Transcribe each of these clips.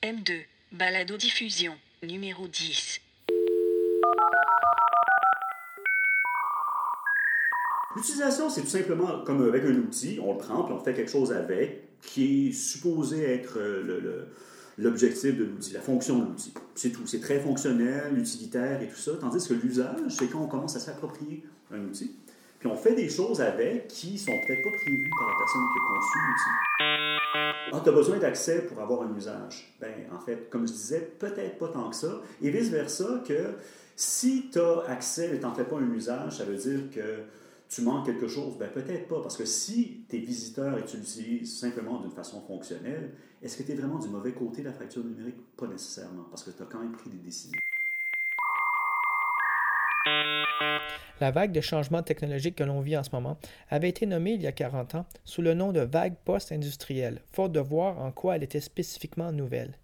M2, balado diffusion, numéro 10. L'utilisation, c'est tout simplement comme avec un outil, on le prend puis on fait quelque chose avec, qui est supposé être euh, l'objectif de l'outil, la fonction de l'outil. C'est tout. C'est très fonctionnel, utilitaire et tout ça. Tandis que l'usage, c'est quand on commence à s'approprier un outil, puis on fait des choses avec qui sont peut-être pas prévues par la personne qui a conçu l'outil. Ah, tu as besoin d'accès pour avoir un usage. Ben, en fait, comme je disais, peut-être pas tant que ça. Et vice-versa, que si tu as accès mais tu n'en fais pas un usage, ça veut dire que tu manques quelque chose. Ben, peut-être pas. Parce que si tes visiteurs et tu l'utilises simplement d'une façon fonctionnelle, est-ce que tu es vraiment du mauvais côté de la fracture numérique? Pas nécessairement. Parce que tu as quand même pris des décisions. La vague de changements technologiques que l'on vit en ce moment avait été nommée il y a 40 ans sous le nom de vague post-industrielle, faute de voir en quoi elle était spécifiquement nouvelle.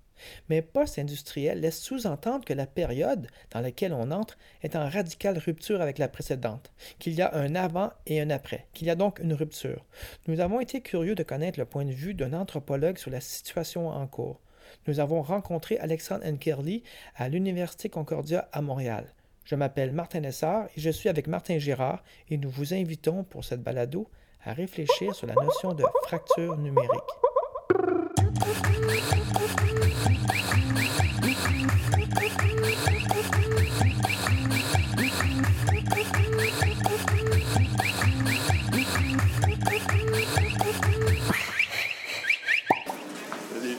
Mais post-industrielle laisse sous-entendre que la période dans laquelle on entre est en radicale rupture avec la précédente, qu'il y a un avant et un après, qu'il y a donc une rupture. Nous avons été curieux de connaître le point de vue d'un anthropologue sur la situation en cours. Nous avons rencontré Alexandre Nkerli à l'Université Concordia à Montréal. Je m'appelle Martin Lessard et je suis avec Martin Girard et nous vous invitons pour cette balado à réfléchir sur la notion de fracture numérique. Salut.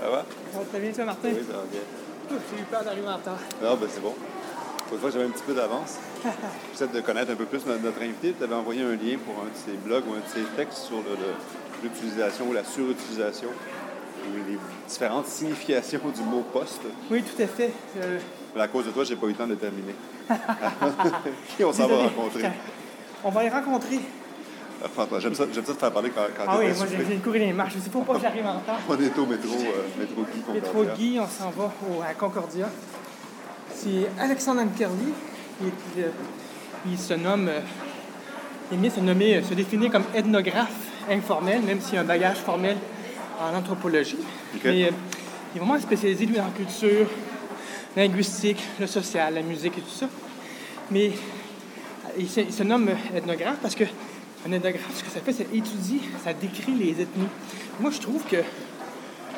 Ça va? Ça va très bien, toi, Martin? Oui, ça va bien. J'ai eu peur d'arriver en retard. Non, ben c'est bon. Pour une fois, j'avais un petit peu d'avance. J'essaie de connaître un peu plus notre, notre invité. Tu avais envoyé un lien pour un de ses blogs ou un de ses textes sur l'utilisation ou la surutilisation et les différentes significations du mot poste. Oui, tout à fait. Euh, Mais à cause de toi, j'ai pas eu le temps de terminer. Qui on s'en va rencontrer? On va les rencontrer. Enfin, J'aime ça, ça te faire parler quand, quand Ah oui, moi j'ai de courir les marches. Je sais pas pourquoi j'arrive en retard. On est au métro, euh, métro Guy Métro. Guy, on s'en va au- à Concordia. C'est Alexandre. Il, est- euh, il se nomme, euh, il aime bien se nommer, euh, se définir comme ethnographe informel, même s'il a un bagage formel en anthropologie. Mais il est vraiment spécialisé, lui, en culture, linguistique, le social, la musique et tout ça. Mais il se, il se nomme ethnographe parce que un ethnographe, ce que ça fait, c'est étudier, ça décrit les ethnies. Moi, je trouve que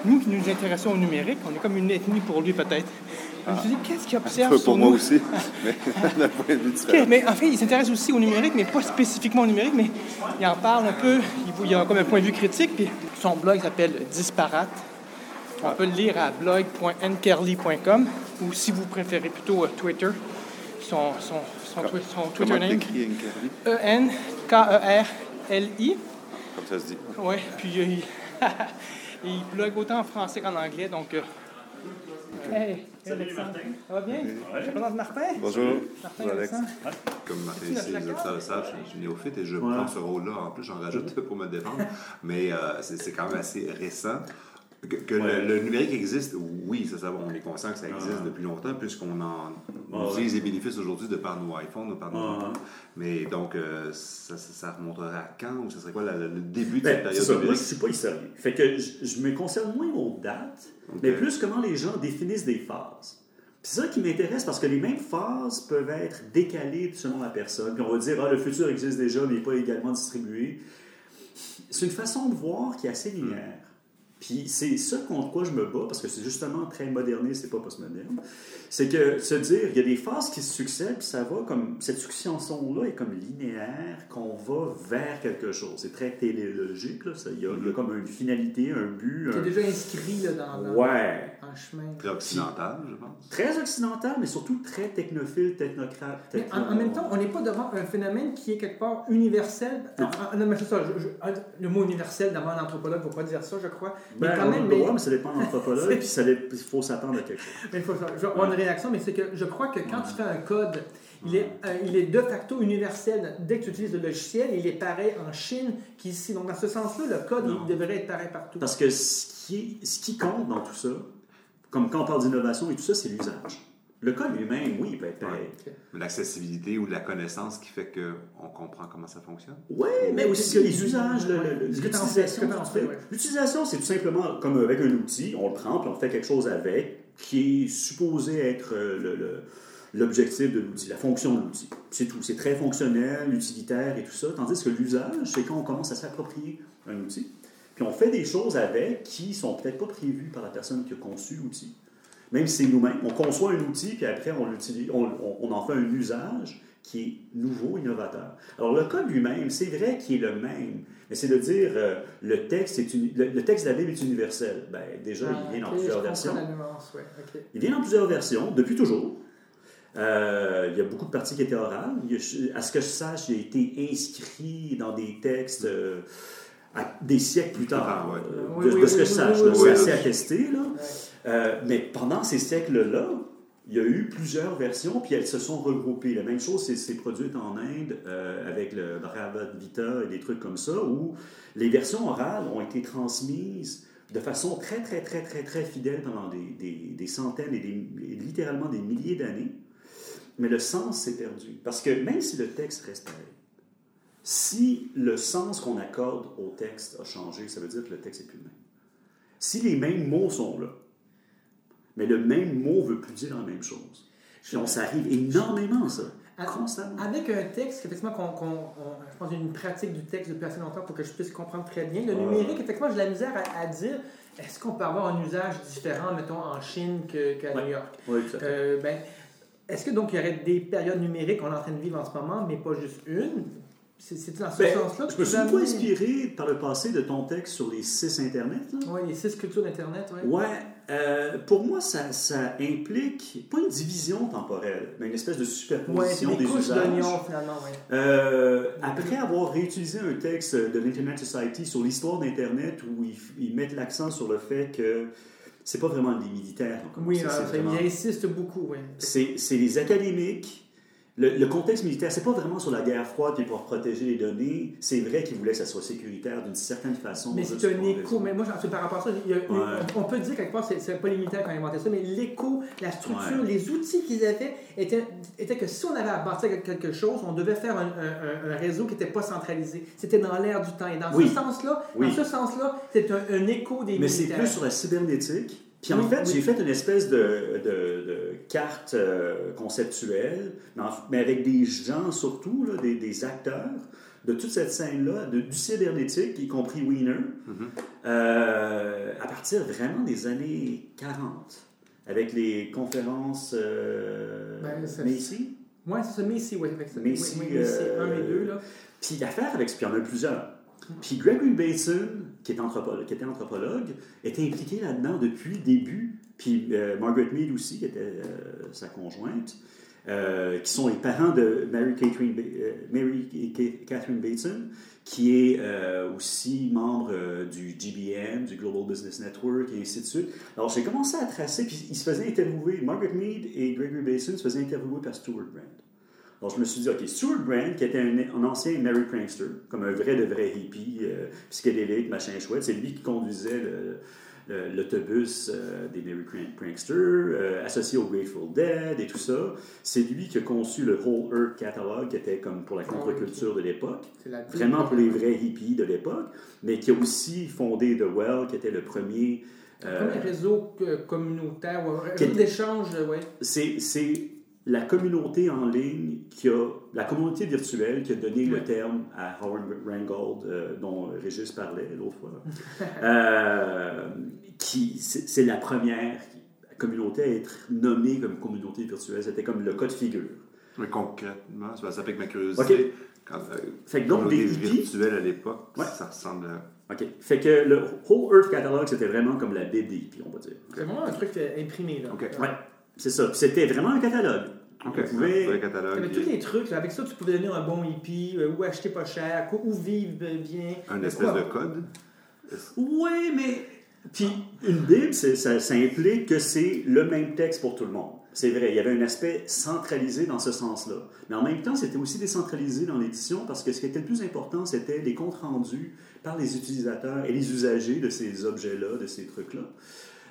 nous qui nous intéressons au numérique, on est comme une ethnie pour lui peut-être. On se dit, qu'est-ce qu'il Un observe peu sur pour nous? moi aussi, mais d'un point de vue Ok, différent. mais en fait, il s'intéresse aussi au numérique, mais pas spécifiquement au numérique, mais il en parle un peu, il, a comme un point de vue critique, puis son blog s'appelle Disparate. On peut le lire à blog.nkerly.com, ou si vous préférez plutôt euh, Twitter, son, son, son, son Twitter name? E-N-K-E-R-L-I. Comme ça se dit. Oui, puis euh, il, il blogue autant en français qu'en anglais, donc... euh, Hey, Salut, Alexandre. Martin. Ça va bien? Je présente Martin. Bonjour. Martin, Bonjour, Alex. Alexandre. Comme Martin ici, les auditeurs le savent, je suis néophyte et je Ouais. prends ce rôle-là. En plus, j'en rajoute pour me défendre. Mais euh, c'est quand même assez récent. Que, que le- Ouais. le, numérique existe, oui, ça, ça on est conscient que ça existe Ah. depuis longtemps, puisqu'on en Ah, utilise les bénéfices aujourd'hui de par nos iPhones, de par nos Ah. Mais donc, euh, ça, ça, ça remonterait à quand ou ça serait quoi la- le début de Ben, cette période ça, moi, je suis pas historien. Fait que je, je me concerne moins aux dates, mais plus comment les gens définissent des phases. C'est ça qui m'intéresse parce que les mêmes phases peuvent être décalées selon la personne. Puis on va dire, ah, le futur existe déjà, mais n'est pas également distribué. C'est une façon de voir qui est assez linéaire. Puis c'est ça contre quoi je me bats, parce que c'est justement très moderniste et pas postmoderne. C'est que se dire, il y a des phases qui se succèdent, puis ça va comme. Cette succession-là est comme linéaire, qu'on va vers quelque chose. C'est très télélogique, là. Ça, il, y a, y a comme une finalité, un but. Qui un- déjà inscrit là, dans, dans- Ouais. En chemin. Très occidental, je pense. Très occidental, mais surtout très technophile, technocrate. Mais en, en même temps, on n'est pas devant un phénomène qui est quelque part universel. Ah, ah, non, mais c'est ça. je- je- le mot universel, devant l'anthropologue, ne faut pas dire ça, je crois. Ben, mais quand on même, peut mais, voir, mais ça dépend de l'anthropologue, puis ça il faut s'attendre à quelque chose. mais il faut, je vais avoir une réaction, mais c'est que je crois que quand tu fais un code, il est, euh, il est de facto universel. Dès que tu utilises le logiciel, il est pareil en Chine qu'ici. Donc, dans ce sens-là, le code, Non. il devrait être pareil partout. Parce que ce qui, est- ce qui compte dans tout ça, comme quand on parle d'innovation et tout ça, c'est l'usage. Le code lui-même, oui, il peut être pareil. L'accessibilité ou la connaissance qui fait qu'on comprend comment ça fonctionne? Oui, mais Mais aussi que- les usages, l'utilisation. L'utilisation, c'est tout simplement comme avec un outil, on le prend, puis on fait quelque chose avec, qui est supposé être euh, l'objectif de l'outil, la fonction de l'outil. C'est tout. C'est très fonctionnel, utilitaire et tout ça. Tandis que l'usage, c'est quand on commence à s'approprier un outil. Puis on fait des choses avec qui sont peut-être pas prévues par la personne qui a conçu l'outil. Même si c'est nous-mêmes, on conçoit un outil, puis après on, l'utilise, on, on- on en fait un usage qui est nouveau, innovateur. Alors le code lui-même, c'est vrai qu'il est le même, mais c'est de dire euh, le texte est le, le texte de la Bible est universel. Ben, déjà, il vient dans Ah, ok, plusieurs je comprends versions. la nuance, ouais, ok. Il vient dans plusieurs versions, depuis toujours. Euh, il y a beaucoup de parties qui étaient orales. A- à ce que je sache, il a été inscrit dans des textes euh, à- des siècles plus tard. Ouais. Euh, Oui, de, oui, de ce que oui, je sache, oui, là, oui, c'est oui. assez attesté. Là. Ouais. Euh, mais pendant ces siècles-là, il y a eu plusieurs versions, puis elles se sont regroupées. La même chose s'est- s'est produite en Inde euh, avec le Bhagavad Gita et des trucs comme ça, où les versions orales ont été transmises de façon très, très, très, très, très fidèle pendant des, des- des centaines et, des- et littéralement des milliers d'années. Mais le sens s'est perdu. Parce que même si le texte reste pareil, si le sens qu'on accorde au texte a changé, ça veut dire que le texte n'est plus le même. Si les mêmes mots sont là, mais le même mot ne veut plus dire la même chose. On s'arrive énormément, ça. À- Constamment. Avec un texte, effectivement, qu'on, qu'on- on- je pense une pratique du texte depuis assez longtemps pour que je puisse comprendre très bien. Le Ouais. numérique, effectivement, j'ai de la misère à, à dire est-ce qu'on peut avoir un usage différent, mettons, en Chine que- qu'à Ouais. New York? Oui, tout à fait. Euh, ben, Est-ce que donc il y aurait des périodes numériques qu'on est en train de vivre en ce moment, mais pas juste une? C'est, dans ce Ben, sens-là que Je me suis beaucoup inspiré par le passé de ton texte sur les six Internet. Oui, les six cultures d'Internet, oui. Ouais, euh, pour moi, ça, ça implique pas une division temporelle, mais une espèce de Ouais, superposition des des usages. finalement, oui. Euh, après avoir réutilisé un texte de l'Internet Society sur l'histoire d'Internet où ils, ils mettent l'accent sur le fait que c'est pas vraiment des militaires. Oui, C'est- euh, ça, vraiment- il insiste beaucoup, oui. c'est les académiques. Le, le contexte militaire, c'est pas vraiment sur la guerre froide et pour protéger les données. C'est vrai qu'ils voulaient que ça soit sécuritaire d'une certaine façon. Mais c'est un écho. Mais moi, j'en- par rapport à ça, il y a- Ouais. on peut dire quelque part, c'est, pas les militaires qui ont inventé ça, mais l'écho, la structure, Ouais. les outils qu'ils avaient étaient, étaient que si on avait à bâtir quelque chose, on devait faire un, un- un- un réseau qui n'était pas centralisé. C'était dans l'air du temps. Et dans Oui. ce sens-là, Oui. dans ce sens-là, c'est un, écho des Mais c'est militaires. plus sur la cybernétique. Puis en Oui, fait, j'ai fait une espèce de, de- de carte euh, conceptuelle, mais, en- mais avec des gens surtout, là, des, des acteurs de toute cette scène-là, de- du cybernétique, y compris Wiener, euh, à partir vraiment des années 40, avec les conférences euh, Ben, ça- Macy. Oui, c'est ça, Macy, oui. Avec ça. Macy, oui, oui, Macy, euh, 1 et 2, là. Puis l'affaire avec, puis il y en a plusieurs. Puis Gregory Bateson, qui, était anthropologue, était impliqué là-dedans depuis le début. Puis euh, Margaret Mead aussi, qui était euh, sa conjointe, euh, qui sont les parents de Mary Catherine, Mary Ca- Catherine Bateson, qui est aussi membre du GBN, du Global Business Network, et ainsi de suite. Alors j'ai commencé à tracer, puis ils se faisaient interviewer, Margaret Mead et Gregory Bateson se faisaient interviewer par Stuart Brand. Alors, je me suis dit, OK, Stuart Brand, qui était un, un ancien Mary Prankster, comme un vrai de vrai hippie, euh, psychédélique, machin chouette, c'est lui qui conduisait l'autobus euh, des Mary Prank- Pranksters, euh, associé au Grateful Dead et tout ça. C'est lui qui a conçu le Whole Earth Catalog, qui était comme pour la contre-culture de l'époque, vraiment pour les vrais hippies de l'époque, mais qui a aussi fondé The Well, qui était le premier... euh, Comme un réseau communautaire, un réseau d'échange, oui. c'est, c'est la communauté en ligne qui a, la communauté virtuelle qui a donné le terme à Howard Rheingold, euh, dont Régis parlait l'autre fois. Euh, qui, c'est, la première communauté à être nommée comme communauté virtuelle. C'était comme le cas de figure. Mais concrètement, ça ça pique ma curiosité. Quand, euh, Fait que donc, des virtuelle à l'époque, Ouais. ça ressemble à... OK. Fait que le Whole Earth Catalog, c'était vraiment comme la Bible des hippies, on va dire. C'est vraiment un truc euh, imprimé, là. Ok. Ouais, c'est ça. Puis c'était vraiment un catalogue. Ok, On pouvait- un vrai Tu avais tous les trucs, avec ça tu pouvais devenir un bon hippie, euh, ou acheter pas cher, ou vivre bien. Un espèce quoi? de code? Oui, mais. Puis une Bible, ça, ça implique que c'est le même texte pour tout le monde. C'est vrai, il y avait un aspect centralisé dans ce sens-là. Mais en même temps, c'était aussi décentralisé dans l'édition parce que ce qui était le plus important, c'était les comptes rendus par les utilisateurs et les usagers de ces objets-là, de ces trucs-là.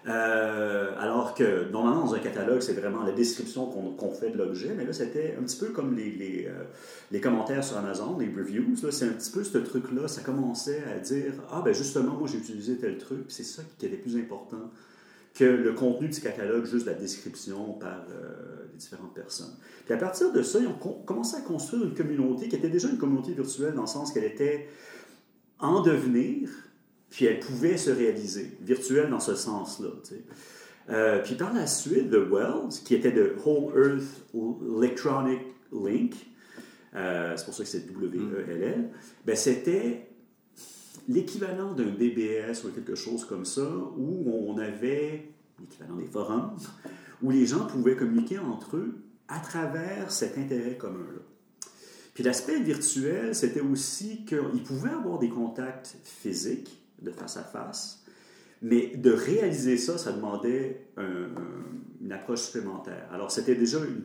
Euh, alors que normalement, dans un catalogue, c'est vraiment la description qu'on fait de l'objet, mais là, c'était un petit peu comme les, euh, commentaires sur Amazon, les reviews. C'est un petit peu ce truc-là. Ça commençait à dire Ah, ben justement, moi, j'ai utilisé tel truc, c'est ça qui était plus important que le contenu du catalogue, juste la description par euh, les différentes personnes. Puis à partir de ça, ils ont commencé à construire une communauté qui était déjà une communauté virtuelle dans le sens qu'elle était en devenir, puis elle pouvait se réaliser, virtuelle dans ce sens-là. Euh, puis par la suite, The Wells, qui était de Whole Earth Electronic Link, euh, c'est pour ça que c'est W-E-L-L, ben c'était l'équivalent d'un BBS ou quelque chose comme ça, où on avait l'équivalent des forums, où les gens pouvaient communiquer entre eux à travers cet intérêt commun-là. Puis l'aspect virtuel, c'était aussi qu'ils pouvaient avoir des contacts physiques, de face à face, mais de réaliser ça, ça demandait un- un- une approche supplémentaire. Alors c'était déjà une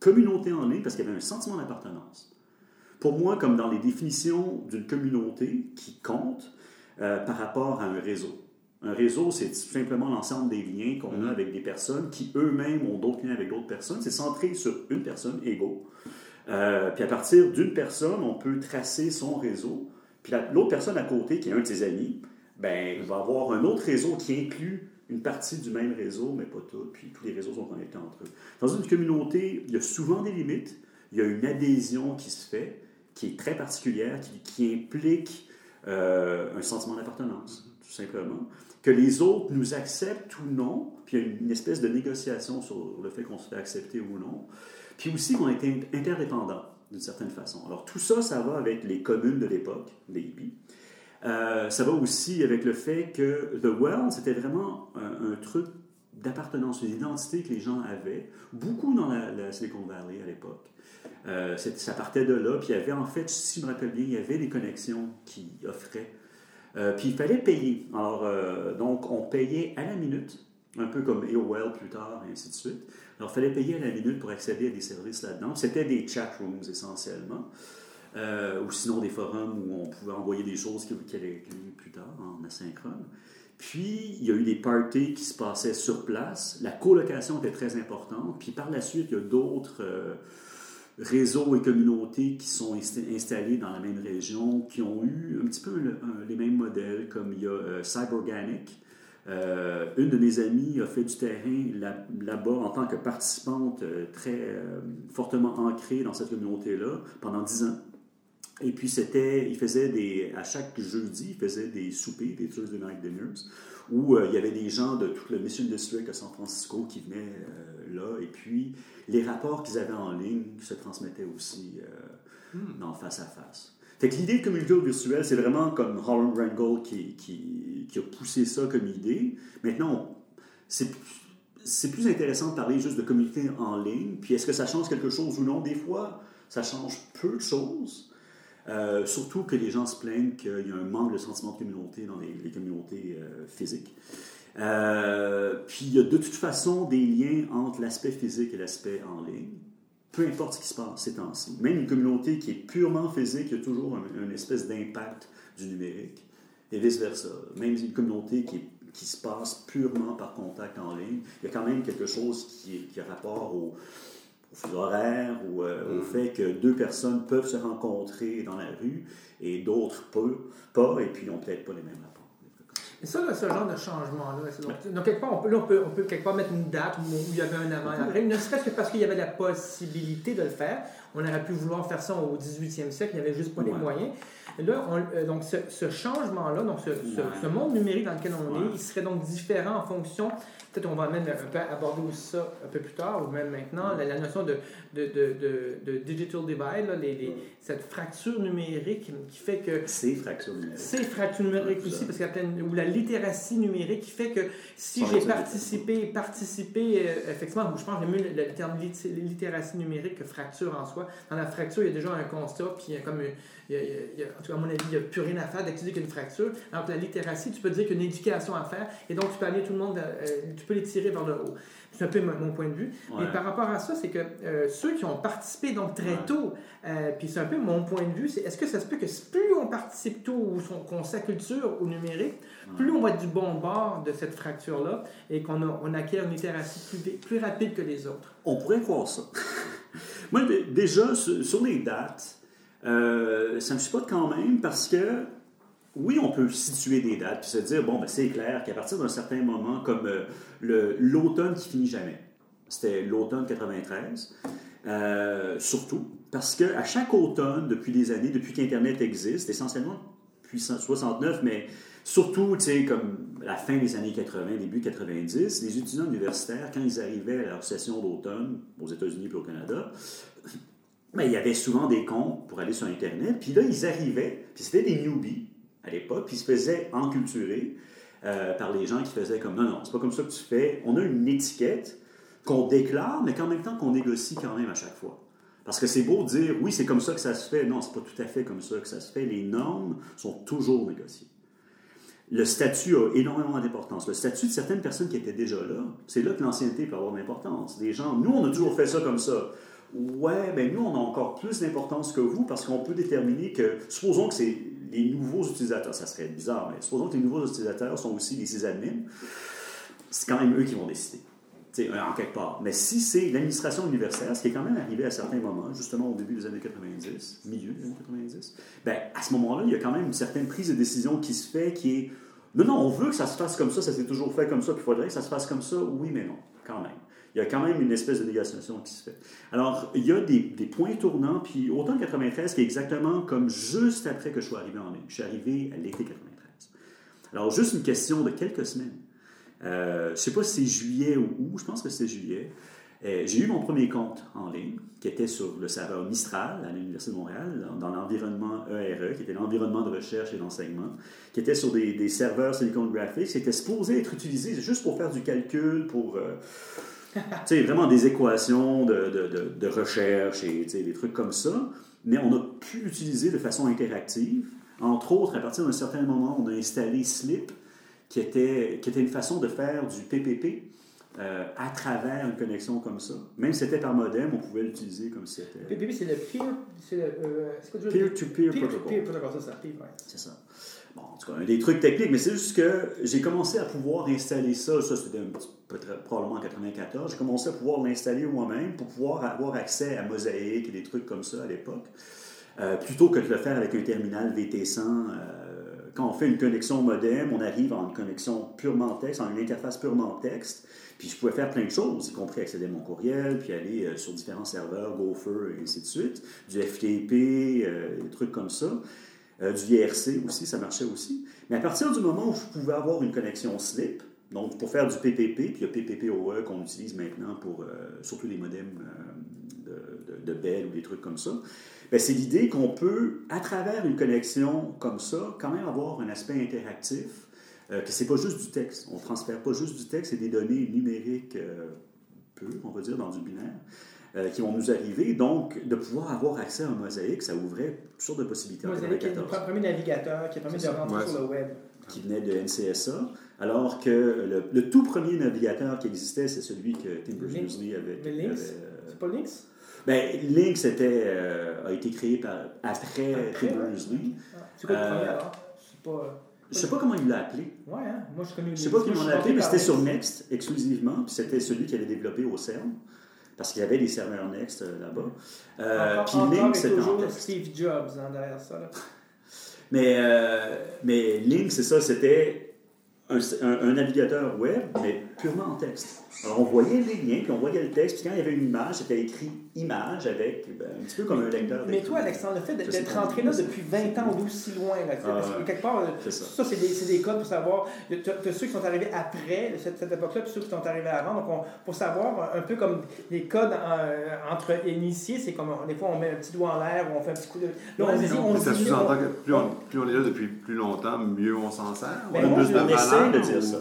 communauté en ligne parce qu'il y avait un sentiment d'appartenance. Pour moi, comme dans les définitions d'une communauté qui compte euh, par rapport à un réseau. Un réseau, c'est simplement l'ensemble des liens qu'on a avec des personnes qui eux-mêmes ont d'autres liens avec d'autres personnes. C'est centré sur une personne, égaux. Euh, puis à partir d'une personne, on peut tracer son réseau. Puis la- l'autre personne à côté, qui est un de ses amis, ben, va avoir un autre réseau qui inclut une partie du même réseau, mais pas tout. Puis tous les réseaux sont connectés entre eux. Dans une communauté, il y a souvent des limites. Il y a une adhésion qui se fait, qui est très particulière, qui, implique euh, un sentiment d'appartenance, tout simplement. Que les autres nous acceptent ou non, puis il y a une espèce de négociation sur le fait qu'on se fait accepter ou non. Puis aussi qu'on est in- interdépendant, d'une certaine façon. Alors tout ça, ça va avec les communes de l'époque, les hippies. Euh, ça va aussi avec le fait que The Well, c'était vraiment un, un truc d'appartenance, une identité que les gens avaient, beaucoup dans la, la Silicon Valley à l'époque. Euh, ça partait de là, puis il y avait en fait, si je me rappelle bien, il y avait des connexions qui offraient. Euh, puis il fallait payer. Alors, euh, donc, on payait à la minute, un peu comme AOL plus tard, et ainsi de suite. Alors, il fallait payer à la minute pour accéder à des services là-dedans. C'était des chat rooms essentiellement. Euh, ou sinon des forums où on pouvait envoyer des choses qui, qui allaient être plus tard en asynchrone. Puis, il y a eu des parties qui se passaient sur place. La colocation était très importante. Puis, par la suite, il y a d'autres euh, réseaux et communautés qui sont inst- installés dans la même région, qui ont eu un petit peu les mêmes modèles, comme il y a euh. Euh, une de mes amies a fait du terrain là- là-bas en tant que participante euh, très euh, fortement ancrée dans cette communauté-là pendant dix ans. Et puis, c'était, il faisait des, à chaque jeudi, il faisait des soupers, des Thursday Night Dinners, où euh, il y avait des gens de tout le Mission District à San Francisco qui venaient euh, là. Et puis, les rapports qu'ils avaient en ligne se transmettaient aussi euh, dans face à face. Fait que l'idée de communauté virtuelle, c'est vraiment comme Holland Rangel qui, qui, qui a poussé ça comme idée. Maintenant, c'est c'est plus intéressant de parler juste de communauté en ligne. Puis est-ce que ça change quelque chose ou non? Des fois, ça change peu de choses. Euh, surtout que les gens se plaignent qu'il y a un manque de sentiment de communauté dans les, communautés euh, physiques. Euh, puis il y a de toute façon des liens entre l'aspect physique et l'aspect en ligne. Peu importe ce qui se passe ces temps-ci. Même une communauté qui est purement physique, il y a toujours un- une espèce d'impact du numérique. Et vice-versa. Même une communauté qui, qui se passe purement par contact en ligne, il y a quand même quelque chose qui, qui a rapport au, au fuseau horaire ou euh, au fait que deux personnes peuvent se rencontrer dans la rue et d'autres pas, et puis n'ont peut-être pas les mêmes rapports. Et ça, là, ce genre de changement-là, c'est donc, donc, quelque part, on peut, là, on peut, on peut quelque part mettre une date où, où il y avait un avant et après, ne serait-ce que parce qu'il y avait la possibilité de le faire. On aurait pu vouloir faire ça au 18e siècle, il n'y avait juste pas les moyens. Là, on- euh, donc ce, ce changement-là, donc ce, ce- Ouais. ce monde numérique dans lequel on est, il serait donc différent en fonction, peut-être on va même un peu aborder aussi ça un peu plus tard, ou même maintenant, la, la notion de, de, de, de, de digital divide, là, les, les- cette fracture numérique qui fait que C'est fracture numérique. c'est fracture numérique aussi, parce qu'il y a plein, ou la littératie numérique qui fait que si j'ai participé, participé, euh, effectivement, je pense que mieux le, le terme lit- littératie numérique que fracture en soi. Dans la fracture, il y a déjà un constat, puis il y a comme. il y a- y a- en tout cas, à mon avis, il n'y a plus rien à faire dès que tu dis qu'il y a une fracture. Alors que la littératie, tu peux dire qu'il y a une éducation à faire, et donc tu peux amener tout le monde, euh, tu peux les tirer vers le haut. C'est un peu mon, point de vue. Ouais. Mais par rapport à ça, c'est que euh, ceux qui ont participé donc très Ouais. tôt, euh, puis c'est un peu mon point de vue, c'est est-ce que ça se peut que plus on participe tôt ou qu'on s'acculture au numérique, plus on va être du bon bord de cette fracture-là et qu'on on acquiert une littératie plus, plus rapide que les autres? On pourrait croire ça. Moi, déjà, sur les dates, euh, ça me chipote quand même parce que, oui, on peut situer des dates puis se dire, bon, ben, c'est clair qu'à partir d'un certain moment, comme euh, l'automne qui finit jamais, c'était l'automne 93, euh, surtout, parce qu'à chaque automne, depuis des années, depuis qu'Internet existe, essentiellement depuis 69, mais surtout, tu sais, comme la fin des années 80, début 90, les étudiants universitaires, quand ils arrivaient à leur session d'automne, aux États-Unis et au Canada, ben, il y avait souvent des comptes pour aller sur Internet, puis là, ils arrivaient, puis c'était des newbies à l'époque, puis ils se faisaient enculturer euh, par les gens qui faisaient comme non, non, c'est pas comme ça que tu fais. On a une étiquette qu'on déclare, mais qu'en même temps qu'on négocie quand même à chaque fois. Parce que c'est beau de dire oui, c'est comme ça que ça se fait. Non, c'est pas tout à fait comme ça que ça se fait. Les normes sont toujours négociées. Le statut a énormément d'importance. Le statut de certaines personnes qui étaient déjà là, c'est là que l'ancienneté peut avoir de l'importance. Des gens, nous, on a toujours fait ça comme ça. Ouais, ben nous, on a encore plus d'importance que vous parce qu'on peut déterminer que, supposons que c'est les nouveaux utilisateurs, ça serait bizarre, mais supposons que les nouveaux utilisateurs sont aussi les sysadmins, c'est quand même eux qui vont décider. En quelque part. Mais si c'est l'administration universitaire, ce qui est quand même arrivé à certains moments, justement au début des années 90, milieu des années 90, ben, à ce moment-là, il y a quand même une certaine prise de décision qui se fait qui est non, non, on veut que ça se fasse comme ça, ça s'est toujours fait comme ça, puis il faudrait que ça se fasse comme ça, oui, mais non, quand même. Il y a quand même une espèce de négociation qui se fait. Alors, il y a des, points tournants, puis autant 93, qui est exactement comme juste après que je sois arrivé en ligne. Je suis arrivé à l'été 93. Alors, juste une question de quelques semaines. Euh, je ne sais pas si c'est juillet ou août, je pense que c'est juillet. Euh, J'ai eu mon premier compte en ligne, qui était sur le serveur Mistral à l'Université de Montréal, dans, l'environnement ERE, qui était l'environnement de recherche et d'enseignement, qui était sur des, serveurs Silicon Graphics, qui était supposé être utilisé juste pour faire du calcul, pour euh, sais, vraiment des équations de, de, de, de recherche et des trucs comme ça. Mais on a pu l'utiliser de façon interactive. Entre autres, à partir d'un certain moment, on a installé Slip, qui était, qui était une façon de faire du PPP euh, à travers une connexion comme ça. Même si c'était par modem, on pouvait l'utiliser comme si c'était PPP, c'est le peer. C'est le. euh, c'est quoi déjà? peer-to-peer protocol. protocol, c'est ça. peer, ouais. C'est ça. En tout cas, des trucs techniques, mais c'est juste que j'ai commencé à pouvoir installer ça. Ça, c'était probablement en 94. J'ai commencé à pouvoir l'installer moi-même pour pouvoir avoir accès à Mosaic et des trucs comme ça à l'époque. Euh, plutôt que de le faire avec un terminal VT100. euh, quand on fait une connexion modem, on arrive en une connexion purement texte, en une interface purement texte. Puis je pouvais faire plein de choses, y compris accéder à mon courriel, puis aller euh, sur différents serveurs, Gopher et ainsi de suite. Du FTP, des trucs comme ça. Euh, du IRC aussi, ça marchait aussi. Mais à partir du moment où je pouvais avoir une connexion slip, donc pour faire du PPP, puis il y a PPPoE qu'on utilise maintenant pour euh, surtout les modems euh, de, de, Bell ou des trucs comme ça, ben, c'est l'idée qu'on peut, à travers une connexion comme ça, quand même avoir un aspect interactif, que c'est pas juste du texte. On transfère pas juste du texte et des données numériques pures, on va dire, dans du binaire euh, qui vont nous arriver. Donc, de pouvoir avoir accès à un mosaïque, ça ouvrait toutes sortes de possibilités en Mosaic, qui est le 94 premier navigateur qui a permis de C'est rentrer Ouais, sur le web. qui venait de NCSA, alors que le, le tout premier navigateur qui existait, c'est celui que Tim Berners-Lee avait. Mais Lynx, avait, euh, c'est pas Lynx? ben, Lynx était, euh, a été créé par, après, Après, Tim. Berners-Lee. Ah, C'est quoi le premier alors? C'est pas. Je sais pas comment il l'a appelé. Ouais, hein? Moi, je connais Je sais pas comment il l'a appelé, mais c'était sur. Next exclusivement, puis c'était celui qui avait développé au CERN, parce qu'il y avait des serveurs Next euh, là-bas. Euh, puis c'était en toujours. Steve Jobs hein, derrière ça. Là. Mais, euh, mais Link, c'est ça, c'était un, un- un navigateur web, mais purement en texte. Alors, on voyait les liens, puis on voyait le texte, puis quand il y avait une image, c'était écrit image avec, ben, un petit peu comme un lecteur Mais toi, Alexandre, le fait d'être rentré là depuis 20 ans d'aussi loin, là, sais, Ah, parce que quelque part, euh, C'est ça. ça, c'est des, codes pour savoir. Tu as, ceux qui sont arrivés après cette, cette époque-là, puis ceux qui sont arrivés avant. Donc, on, pour savoir, un peu comme les codes en- entre initiés, c'est comme des fois, on met un petit doigt en l'air ou on fait un petit coup de. Là, on dit, on ça dit- sous-entend que plus on, plus on est là depuis plus longtemps, mieux on s'en sert. Ben, on a moi, plus je- de valeur. de dire ou- ça.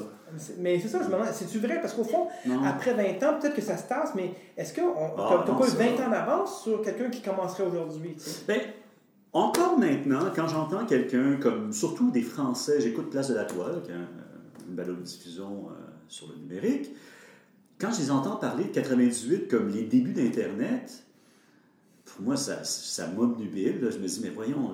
Mais c'est ça, je me demande, c'est-tu vrai? Parce qu'au fond, Non. après 20 ans, peut-être que ça se tasse, mais est-ce que tu Ah, n'as non, pas ça- 20 ans d'avance sur quelqu'un qui commencerait aujourd'hui? tu sais? Ben, encore maintenant, quand j'entends quelqu'un comme, surtout des Français, j'écoute Place de la Toile, qui est un- une balado-diffusion euh, sur le numérique, quand je les entends parler de 98 comme les débuts d'Internet, pour moi, ça, ça m'obnubile. Je me dis, mais voyons,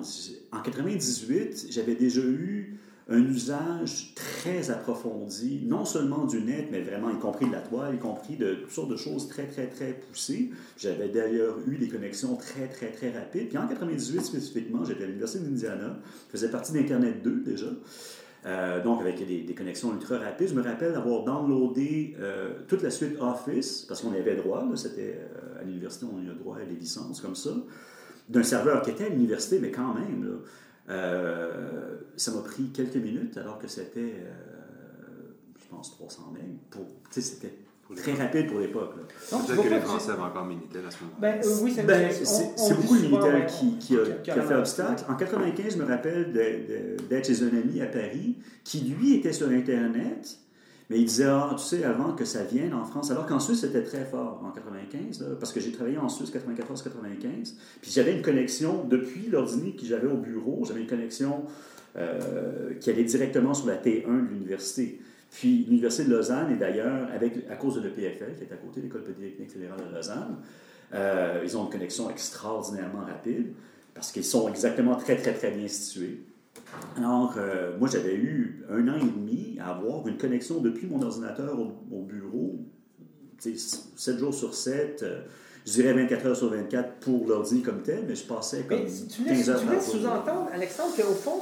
en 98, j'avais déjà eu un usage très approfondi, non seulement du net, mais vraiment y compris de la toile, y compris de toutes sortes de choses très, très, très poussées. J'avais d'ailleurs eu des connexions très, très, très rapides. Puis en 98 spécifiquement, j'étais à l'Université d'Indiana, je faisais partie d'Internet 2 déjà. Euh, donc, avec des, connexions ultra rapides, je me rappelle d'avoir downloadé euh, toute la suite Office, parce qu'on avait droit, c'était euh, à l'université, on a droit à des licences comme ça, d'un serveur qui était à l'université, mais quand même, euh, ça m'a pris quelques minutes, alors que c'était, euh, je pense, 300 MB. Pour, tu sais, c'était très rapide pour l'époque. Peut-être que les Français avaient encore Minitel à ce moment-là. Ben, euh, oui, c'est Ben, on- c'est dit beaucoup le Minitel ouais, qui, qui a, qui a fait obstacle. En 95, je me rappelle d'être chez un ami à Paris qui, lui, était sur Internet, mais il disait, ah, tu sais, avant que ça vienne en France, alors qu'en Suisse, c'était très fort en 95, là, parce que j'ai travaillé en Suisse 94-95, puis j'avais une connexion, depuis l'ordinateur que j'avais au bureau, j'avais une connexion euh, qui allait directement sur la T1 de l'université. Puis l'Université de Lausanne est d'ailleurs, avec, à cause de l'EPFL, qui est à côté de l'École polytechnique fédérale de Lausanne, euh, ils ont une connexion extraordinairement rapide parce qu'ils sont exactement très, très, très bien situés. Alors, euh, moi, j'avais eu un an et demi à avoir une connexion depuis mon ordinateur au, au bureau, tu sais, 7 jours sur 7, je dirais 24 heures sur 24 pour l'ordi comme tel, mais je passais comme Mais si tu 15 laisses, heures tu laisses sous-entendre, Alexandre, qu'au fond,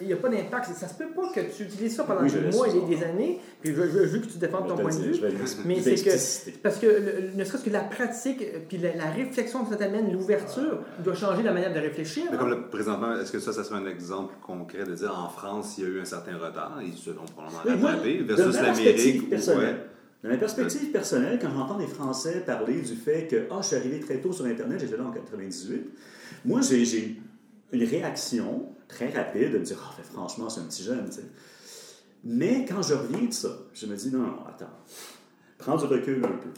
il n'y a, pas d'impact. Ça se peut pas que tu utilises ça pendant Oui, des mois et des, années, puis je, je, je veux que tu défendes ton point de vue. je vais l'ex- Mais c'est que-. Parce que le- ne serait-ce que la pratique, euh, puis la, la réflexion que ça t'amène, l'ouverture, doit changer la manière de réfléchir. Mais hein. comme le- présentement, est-ce que ça, ça serait un exemple concret de dire en France, il y a eu un certain retard, ils se l'ont probablement rattrapé, de versus l'Amérique où, ouais, De ma perspective personnelle, quand j'entends des Français parler du fait que ah, je suis arrivé très tôt sur Internet, j'étais là en 98, moi, j'ai- une réaction très rapide de me dire ah, franchement, c'est un petit jeune. Mais quand je reviens de ça, je me dis non, non, attends, prends du recul un peu.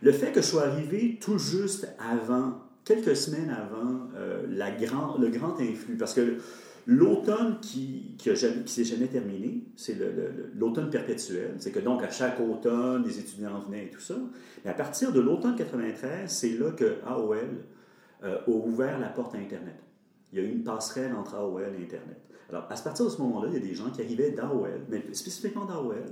Le fait que je sois arrivé tout juste avant, quelques semaines avant euh, la grand, le grand influx, parce que l'automne qui qui, qui s'est jamais terminé, c'est l'automne perpétuel. C'est que donc à chaque automne, les étudiants venaient et tout ça. Mais à partir de l'automne 93, c'est là que AOL euh, a ouvert la porte à Internet. Il y a eu une passerelle entre AOL et Internet. Alors, à partir de ce moment-là, il y a des gens qui arrivaient d'AOL, mais spécifiquement d'AOL,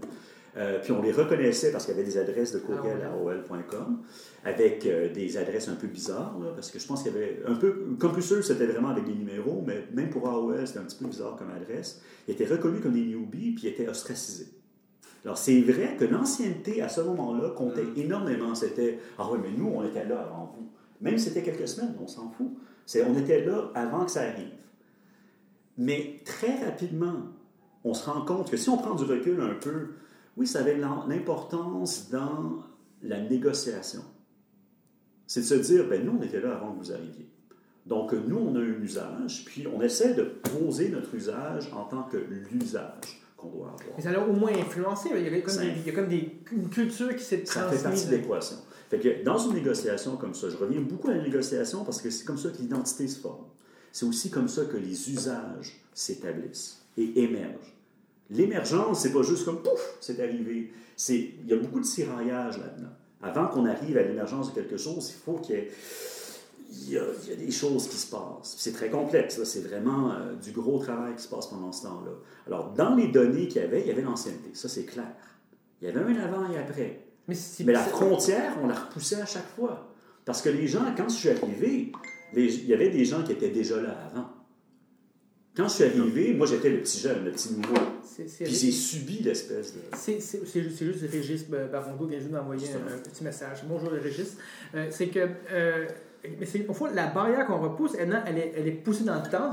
euh, puis on les reconnaissait parce qu'il y avait des adresses de courriel à AOL.com, avec euh, des adresses un peu bizarres, là, parce que je pense qu'il y avait un peu, CompuServe, c'était vraiment avec des numéros, mais même pour AOL, c'était un petit peu bizarre comme adresse. Ils étaient reconnus comme des newbies, puis ils étaient ostracisés. Alors, c'est vrai que l'ancienneté, à ce moment-là, comptait énormément. C'était « Ah oui, mais nous, on était là avant vous. » Même si c'était quelques semaines, on s'en fout. C'est, on était là avant que ça arrive. Mais très rapidement, on se rend compte que si on prend du recul un peu, oui, ça avait l'im- l'importance dans la négociation. C'est de se dire, ben nous, on était là avant que vous arriviez. Donc, nous, on a un usage, puis on essaie de poser notre usage en tant que l'usage qu'on doit avoir. Mais ça l'a au moins influencé. Il y a comme, des, il y a comme des, une culture qui s'est Ça fait partie transmise. de l'équation. Fait que dans une négociation comme ça, je reviens beaucoup à la négociation parce que c'est comme ça que l'identité se forme. C'est aussi comme ça que les usages s'établissent et émergent. L'émergence, c'est pas juste comme pouf, c'est arrivé. C'est, il y a beaucoup de tiraillage là-dedans. Avant qu'on arrive à l'émergence de quelque chose, il faut qu'il y ait il y, a, il y a des choses qui se passent. C'est très complexe. là. C'est vraiment euh, du gros travail qui se passe pendant ce temps-là. Alors, dans les données qu'il y avait, il y avait l'ancienneté. Ça, c'est clair. Il y avait un avant et après. Mais, la frontière, on la repoussait à chaque fois. Parce que les gens, quand je suis arrivé, les- il y avait des gens qui étaient déjà là avant. Quand je suis arrivé, moi j'étais le petit jeune, le petit nouveau. Puis j'ai subi l'espèce de. C'est juste, Régis Barongo qui vient juste ça. un, un petit message. Bonjour Régis. Euh, c'est que, euh, mais c'est, au fond, la barrière qu'on repousse, elle, elle est, elle est poussée dans le temps.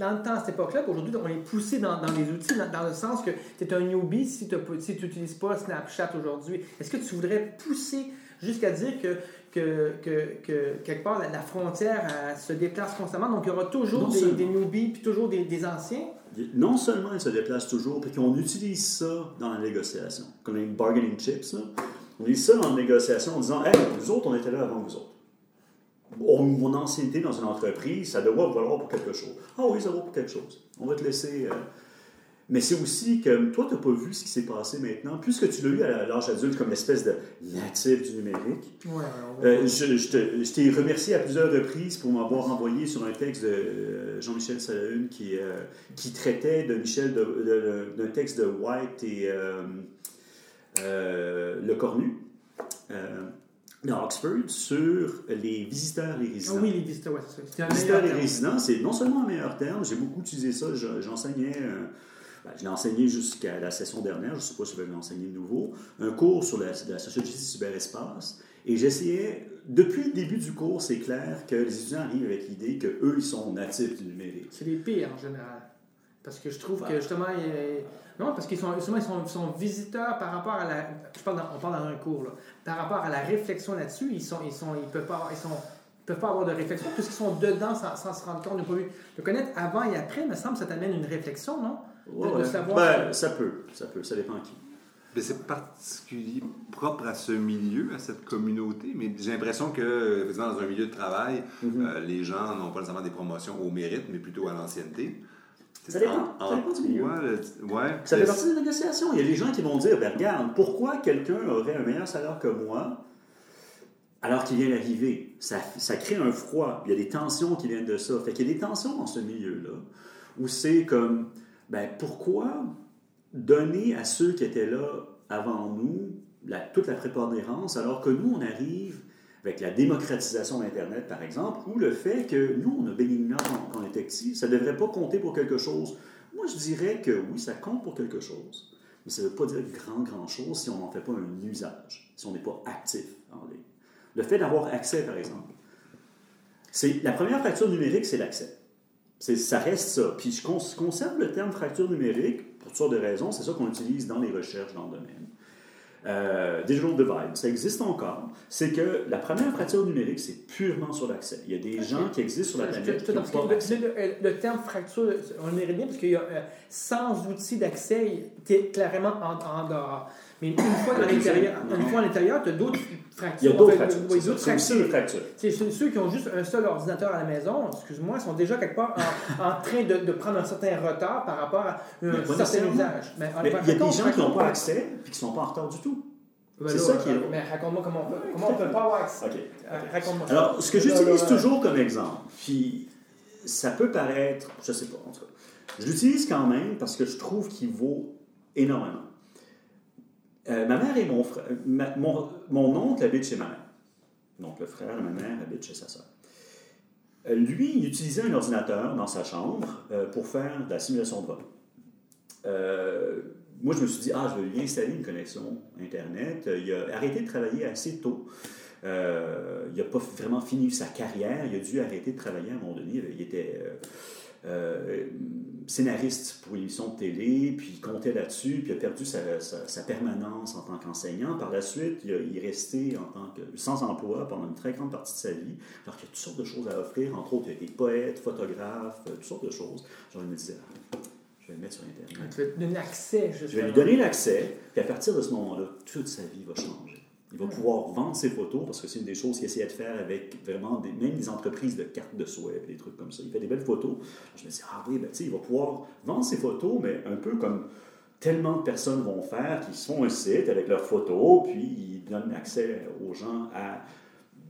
Dans le temps, à cette époque-là, aujourd'hui, on est poussé dans, dans les outils, dans, dans le sens que tu es un newbie si tu si n'utilises pas Snapchat aujourd'hui. Est-ce que tu voudrais pousser jusqu'à dire que, que, que, que quelque part, la, la frontière elle se déplace constamment, donc il y aura toujours des, seulement. des newbies puis toujours des, des anciens? non seulement ils se déplacent toujours, puis qu'on utilise ça dans la négociation, comme les bargaining chips, là. on utilise ça dans la négociation en disant Hey, nous autres, on était là avant vous autres. On- mon ancienneté dans une entreprise, ça doit valoir pour quelque chose. Ah oui, ça vaut pour quelque chose. On va te laisser. euh, Mais c'est aussi que toi, tu n'as pas vu ce qui s'est passé maintenant. Puisque tu l'as eu à l'âge adulte comme espèce de natif du numérique, Ouais, va- euh, je, je te- je t'ai remercié à plusieurs reprises pour m'avoir envoyé sur un texte de euh, Jean-Michel Salahune qui, euh, qui traitait de Michel de- de- d'un texte de White et euh, Le Cornu euh, d'Oxford sur les visiteurs et Ah résidents. oui, les visiteurs, ouais, c'est ça. Visiteurs et terme. résidents, c'est non seulement un meilleur terme, j'ai beaucoup utilisé ça, je- j'enseignais, ben, je l'ai enseigné jusqu'à la session dernière, je ne sais pas si je vais l'enseigner de nouveau, un cours sur la, la sociologie du cyberespace, et j'essayais, depuis le début du cours, c'est clair que les étudiants arrivent avec l'idée qu'eux, ils sont natifs du numérique. C'est les pires en général. Parce que je trouve que justement, il- non, parce qu'ils sont, justement, ils sont, ils sont visiteurs par rapport à la. Je parle dans- on parle dans un cours, là. Par rapport à la réflexion là-dessus, ils sont, ils sont, ils peuvent pas, avoir- ils sont, ils peuvent pas avoir de réflexion puisqu'ils sont dedans sans, sans se rendre compte, de pas vu. Connaître avant et après, me semble, ça t'amène une réflexion, non? Ouais, de ouais. savoir Ben, ça peut, ça peut, ça dépend qui. Mais c'est particulier, propre à ce milieu, à cette communauté, mais j'ai l'impression que, effectivement, dans un milieu de travail, Mhm. euh, les gens n'ont pas nécessairement des promotions au mérite, mais plutôt à l'ancienneté. Ça dépend, ça dépend du milieu. Ouais, le- ouais, Ça fait partie des négociations. Il y a des gens qui vont dire, ben regarde, pourquoi quelqu'un aurait un meilleur salaire que moi alors qu'il vient d'arriver? Ça, ça crée un froid. Il y a des tensions qui viennent de ça. Fait qu'il y a des tensions dans ce milieu-là où c'est comme, ben pourquoi donner à ceux qui étaient là avant nous toute la prépondérance alors que nous, on arrive avec la démocratisation d'Internet, par exemple, ou le fait que nous, on a béni le quand, on était petit, ça ne devrait pas compter pour quelque chose? Moi, je dirais que oui, ça compte pour quelque chose, mais ça ne veut pas dire grand, grand chose si on n'en fait pas un usage, si on n'est pas actif en ligne. Le fait d'avoir accès, par exemple, c'est la première fracture numérique, c'est l'accès. C'est- Ça reste ça. Puis je cons- conserve le terme fracture numérique pour toutes sortes de raisons. C'est ça qu'on utilise dans les recherches dans le domaine. Euh, digital divide, ça existe encore. C'est que la première fracture numérique, c'est purement sur l'accès. Il y a des gens qui existent sur la planète qui pas le, accès. le- le- le terme fracture, on bien parce qu'il y a euh, sans outils d'accès, tu es clairement en, en dehors. Mais une fois à l'intérieur, une fois à l'intérieur, tu as d'autres Il fractures. y a d'autres fractures. oui, d'autres fractures. C'est ceux qui ont juste un seul ordinateur à la maison, excuse-moi, sont déjà quelque part en, en train de, de prendre un certain retard par rapport à un certain usage. Mais, il y a des gens qui n'ont pas accès et qui ne sont pas en retard du tout. Ben C'est ça qui est- Mais raconte-moi comment on peut, comment on peut pas avoir accès. Euh, Raconte-moi. Alors, ce que j'utilise là, toujours comme exemple, puis ça peut paraître, je sais pas, en tout cas, je l'utilise quand même parce que je trouve qu'il vaut énormément. Euh, ma mère et mon frère, ma- mon, oncle habite chez ma mère. Donc, le frère de ma mère habite chez sa sœur. Euh, lui, il utilisait un ordinateur dans sa chambre euh, pour faire de la simulation de vol. Euh, moi, je me suis dit, ah, je vais lui installer une connexion Internet. Euh, Il a arrêté de travailler assez tôt. Euh, il n'a pas vraiment fini sa carrière. Il a dû arrêter de travailler à un moment donné. Il était euh, scénariste pour une émission de télé, puis il comptait là-dessus, puis il a perdu sa, sa- sa permanence en tant qu'enseignant. Par la suite, il, a- il est resté en tant que, sans emploi pendant une très grande partie de sa vie, alors qu'il y a toutes sortes de choses à offrir. Entre autres, il a été poète, photographe, euh, toutes sortes de choses. Genre, je me disais, ah, je vais le mettre sur Internet. Tu vas donner accès, Je vais lui donner l'accès, puis à partir de ce moment-là, toute sa vie va changer. Il va pouvoir vendre ses photos parce que c'est une des choses qu'il essayait de faire avec vraiment des, même des entreprises de cartes de souhait, des trucs comme ça. Il fait des belles photos. Je me dis, ah oui, ben, il va pouvoir vendre ses photos, mais un peu comme tellement de personnes vont faire, qui font un site avec leurs photos, puis ils donnent accès aux gens à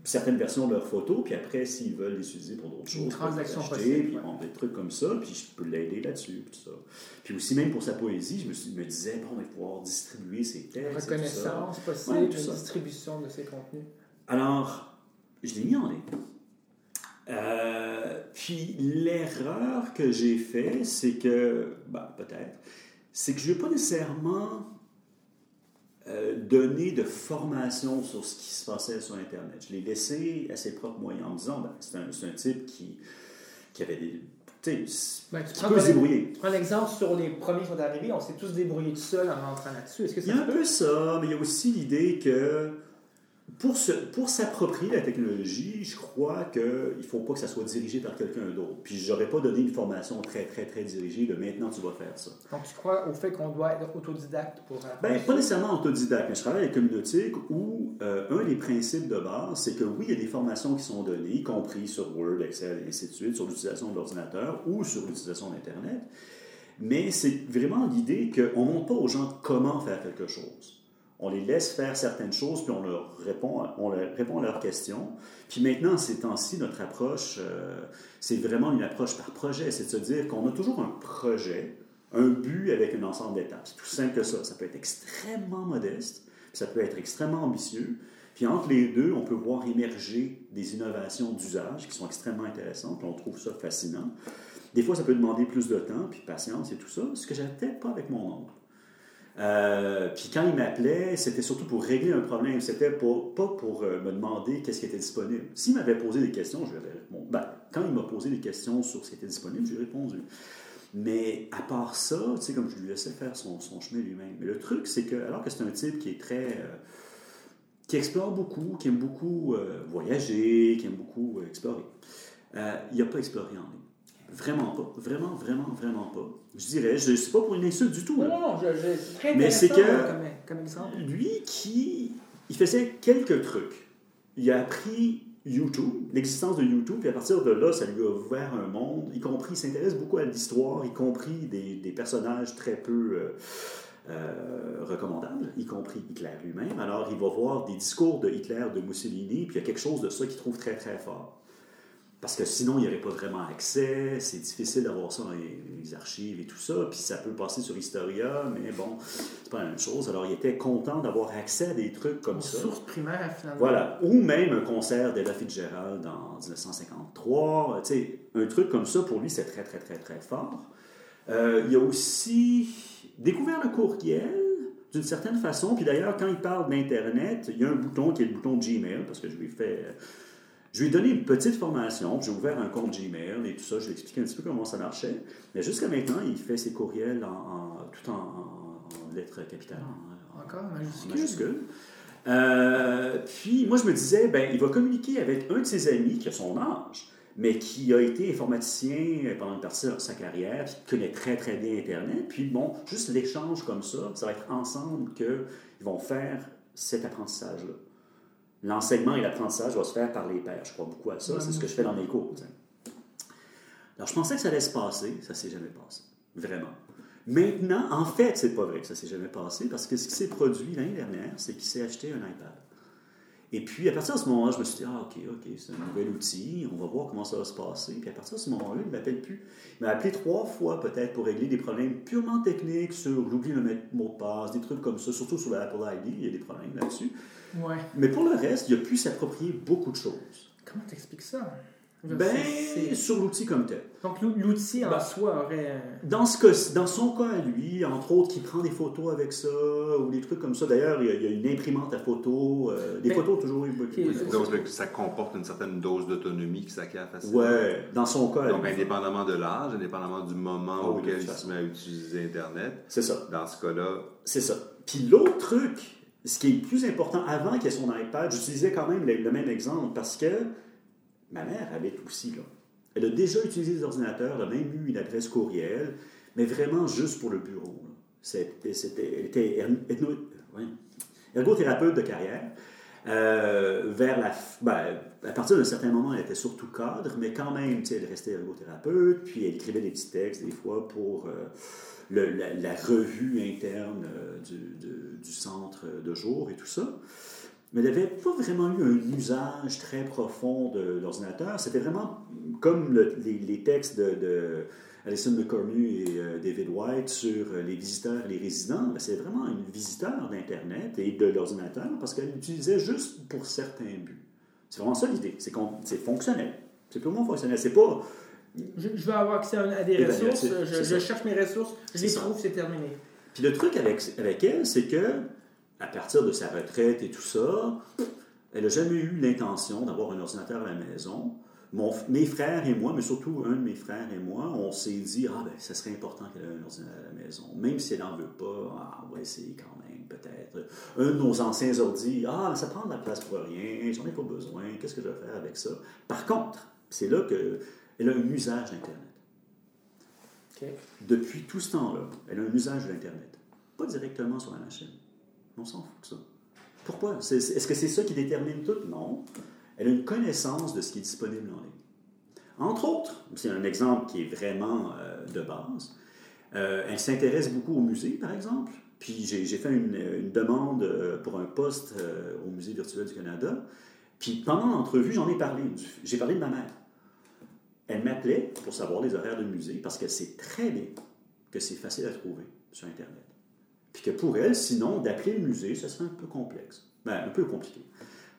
certaines versions de leurs photos, puis après, s'ils veulent les utiliser pour d'autres choses, transaction les acheter, possible, puis ouais. bon, des trucs comme ça, puis je peux l'aider là-dessus, puis tout ça. Puis aussi, même pour sa poésie, je me, suis- me disais, bon, on va pouvoir distribuer ses textes. et tout ça. Reconnaissance possible, Ouais, ça. distribution de ces contenus. Alors, je l'ai mis en ligne. Euh, puis l'erreur que j'ai fait, c'est que, ben, peut-être, c'est que je ne vais pas nécessairement euh, donner de formation sur ce qui se passait sur Internet. Je l'ai laissé à ses propres moyens en me disant, ben, c'est un, un type qui, qui avait des... Ben, tu qui prends peut se débrouiller. Tu prends l'exemple sur les premiers qui sont arrivés, on s'est tous débrouillés tout seul en rentrant là-dessus. Est-ce que Il y a un peu ça, mais il y a aussi l'idée que pour, se- pour s'approprier la technologie, je crois qu'il ne faut pas que ça soit dirigé par quelqu'un d'autre. Puis j'aurais pas donné une formation très, très, très dirigée de maintenant tu vas faire ça. Donc, tu crois au fait qu'on doit être autodidacte pour Ben, pas nécessairement autodidacte, mais je travaille avec Communautique où euh, un des principes de base, c'est que oui, il y a des formations qui sont données, y compris sur Word, Excel et ainsi de suite, sur l'utilisation de l'ordinateur ou sur l'utilisation d'Internet. Mais c'est vraiment l'idée qu'on ne montre pas aux gens comment faire quelque chose. On les laisse faire certaines choses, puis on leur répond, on leur répond à leurs questions. Puis maintenant, ces temps-ci, notre approche, euh, c'est vraiment une approche par projet. C'est de se dire qu'on a toujours un projet, un but avec un ensemble d'étapes. C'est tout simple que ça. Ça peut être extrêmement modeste, puis ça peut être extrêmement ambitieux. Puis entre les deux, on peut voir émerger des innovations d'usage qui sont extrêmement intéressantes, on trouve ça fascinant. Des fois, ça peut demander plus de temps, puis de patience et tout ça, ce que j'avais peut-être pas avec mon oncle. Euh, puis quand il m'appelait, c'était surtout pour régler un problème. C'était pas pour euh, me demander qu'est-ce qui était disponible. S'il m'avait posé des questions, je lui avais répondu. Ben, quand il m'a posé des questions sur ce qui était disponible, j'ai répondu. Mais à part ça, tu sais, comme je lui laissais faire son, chemin lui-même. Mais le truc, c'est que, alors que c'est un type qui est très. euh, qui explore beaucoup, qui aime beaucoup voyager, qui aime beaucoup explorer, il n'a pas exploré en ligne. Vraiment pas. Vraiment, vraiment, vraiment pas. Je dirais, je ne suis pas pour une insulte du tout. Non, là. non, non, je, je- c'est très Mais c'est que- là, comme, comme exemple. Lui qui. Il faisait quelques trucs. Il a appris YouTube, l'existence de YouTube, puis à partir de là, ça lui a ouvert un monde, y compris, il s'intéresse beaucoup à l'histoire, y compris des, des personnages très peu euh, euh, recommandables, y compris Hitler lui-même. Alors, il va voir des discours de Hitler, de Mussolini, puis il y a quelque chose de ça qu'il trouve très, très fort. Parce que sinon, il n'y aurait pas vraiment accès, c'est difficile d'avoir ça dans les, les archives et tout ça, puis ça peut passer sur Historia, mais bon, c'est pas la même chose. Alors, il était content d'avoir accès à des trucs comme Une ça. source primaire, finalement. Voilà. Ou même un concert d'Ella Fitzgerald en 1953. Tu sais, un truc comme ça, pour lui, c'est très, très, très, très fort. Euh, il a aussi découvert le courriel d'une certaine façon. Puis d'ailleurs, quand il parle d'Internet, il y a un bouton qui est le bouton Gmail, parce que je lui ai fait... Je lui ai donné une petite formation, puis j'ai ouvert un compte Gmail et tout ça, je lui ai expliqué un petit peu comment ça marchait. Mais jusqu'à maintenant, il fait ses courriels en, en- tout en, en- en lettres capitales. en- en- Encore, en majuscule. majuscule. Euh, puis moi, je me disais, ben, il va communiquer avec un de ses amis qui a son âge, mais qui a été informaticien pendant une partie de sa carrière, qui connaît très très bien Internet. Puis bon, juste l'échange comme ça, ça va être ensemble qu'ils vont faire cet apprentissage-là. L'enseignement et l'apprentissage va se faire par les pairs. Je crois beaucoup à ça. C'est ce que je fais dans mes cours. Alors, je pensais que ça allait se passer. Ça s'est jamais passé. Vraiment. Maintenant, en fait, c'est pas vrai que ça s'est jamais passé parce que ce qui s'est produit l'année dernière, c'est qu'il s'est acheté un iPad. Et puis, à partir de ce moment-là, je me suis dit, ah, OK, OK, c'est un nouvel outil, on va voir comment ça va se passer. Puis à partir de ce moment-là, il ne m'appelle plus. Il m'a appelé trois fois peut-être pour régler des problèmes purement techniques sur j'oublie le mettre- mot de passe, des trucs comme ça, surtout sur l'Apple ID, il y a des problèmes là-dessus. Ouais. Mais pour le reste, il a pu s'approprier beaucoup de choses. Comment t'expliques ça? Je Ben, sur l'outil comme tel. Donc, l'ou- l'outil en Ben, soi aurait... un- Dans, ce cas, dans son cas à lui, entre autres, qui prend des photos avec ça, ou des trucs comme ça. D'ailleurs, il y a, il y a une imprimante à photos. euh, des Mais- photos toujours eu Ok, Donc, ça comporte une certaine dose d'autonomie qui s'acquiert facilement. Ouais, dans son cas. à Donc, indépendamment de l'âge, indépendamment du moment de auquel il se met à utiliser Internet, C'est ça. dans ce cas-là, C'est ça. Puis l'autre truc, ce qui est plus important, avant qu'il y ait son iPad, j'utilisais quand même le, même exemple parce que ma mère habite aussi là. Elle a déjà utilisé des ordinateurs, elle a même eu une adresse courriel, mais vraiment juste pour le bureau. elle était ouais, ergothérapeute de carrière. Euh, vers la, ben, à partir d'un certain moment, elle était surtout cadre, mais quand même, elle restait ergothérapeute, puis elle écrivait des petits textes des fois pour euh, la, revue interne euh, du, centre de jour et tout ça. Mais elle n'avait pas vraiment eu un usage très profond de l'ordinateur. C'était vraiment comme le- les, textes de Alison McCormick et euh, David White sur euh, les visiteurs et les résidents. Ben, C'est vraiment une visiteur d'Internet et de l'ordinateur parce qu'elle l'utilisait juste pour certains buts. C'est vraiment ça l'idée. C'est c'est fonctionnel. C'est purement fonctionnel. C'est pas Je, je veux avoir accès à, des Eh ben, ressources, je, cherche mes ressources, je les trouve, c'est terminé. Puis le truc avec, avec elle, c'est que, à partir de sa retraite et tout ça, elle n'a jamais eu l'intention d'avoir un ordinateur à la maison. Mon, mes frères et moi, mais surtout un de mes frères et moi, on s'est dit, ah ben, ça serait important qu'elle ait un ordinateur à la maison. Même si elle n'en veut pas, ah, va essayer quand même, peut-être. Un de nos anciens ordi, ah, ça prend de la place pour rien, j'en ai pas besoin, qu'est-ce que je vais faire avec ça? Par contre, c'est là qu'elle a un usage d'Internet. OK. Depuis tout ce temps-là, elle a un usage de l'Internet. Pas directement sur la machine. On s'en fout de ça. Pourquoi? C'est- c'est- Est-ce que c'est ça qui détermine tout? Non. Elle a une connaissance de ce qui est disponible en ligne. Entre autres, c'est un exemple qui est vraiment euh, de base, euh, elle s'intéresse beaucoup au musée, par exemple. Puis j'ai fait une, demande euh, pour un poste au Musée virtuel du Canada. Puis pendant l'entrevue, j'en ai parlé. J'ai parlé de ma mère. Elle m'appelait pour savoir les horaires de musée parce qu'elle sait très bien que c'est facile à trouver sur Internet. Puis que pour elle, sinon, d'appeler le musée, ça serait un peu complexe. Ben, un peu compliqué.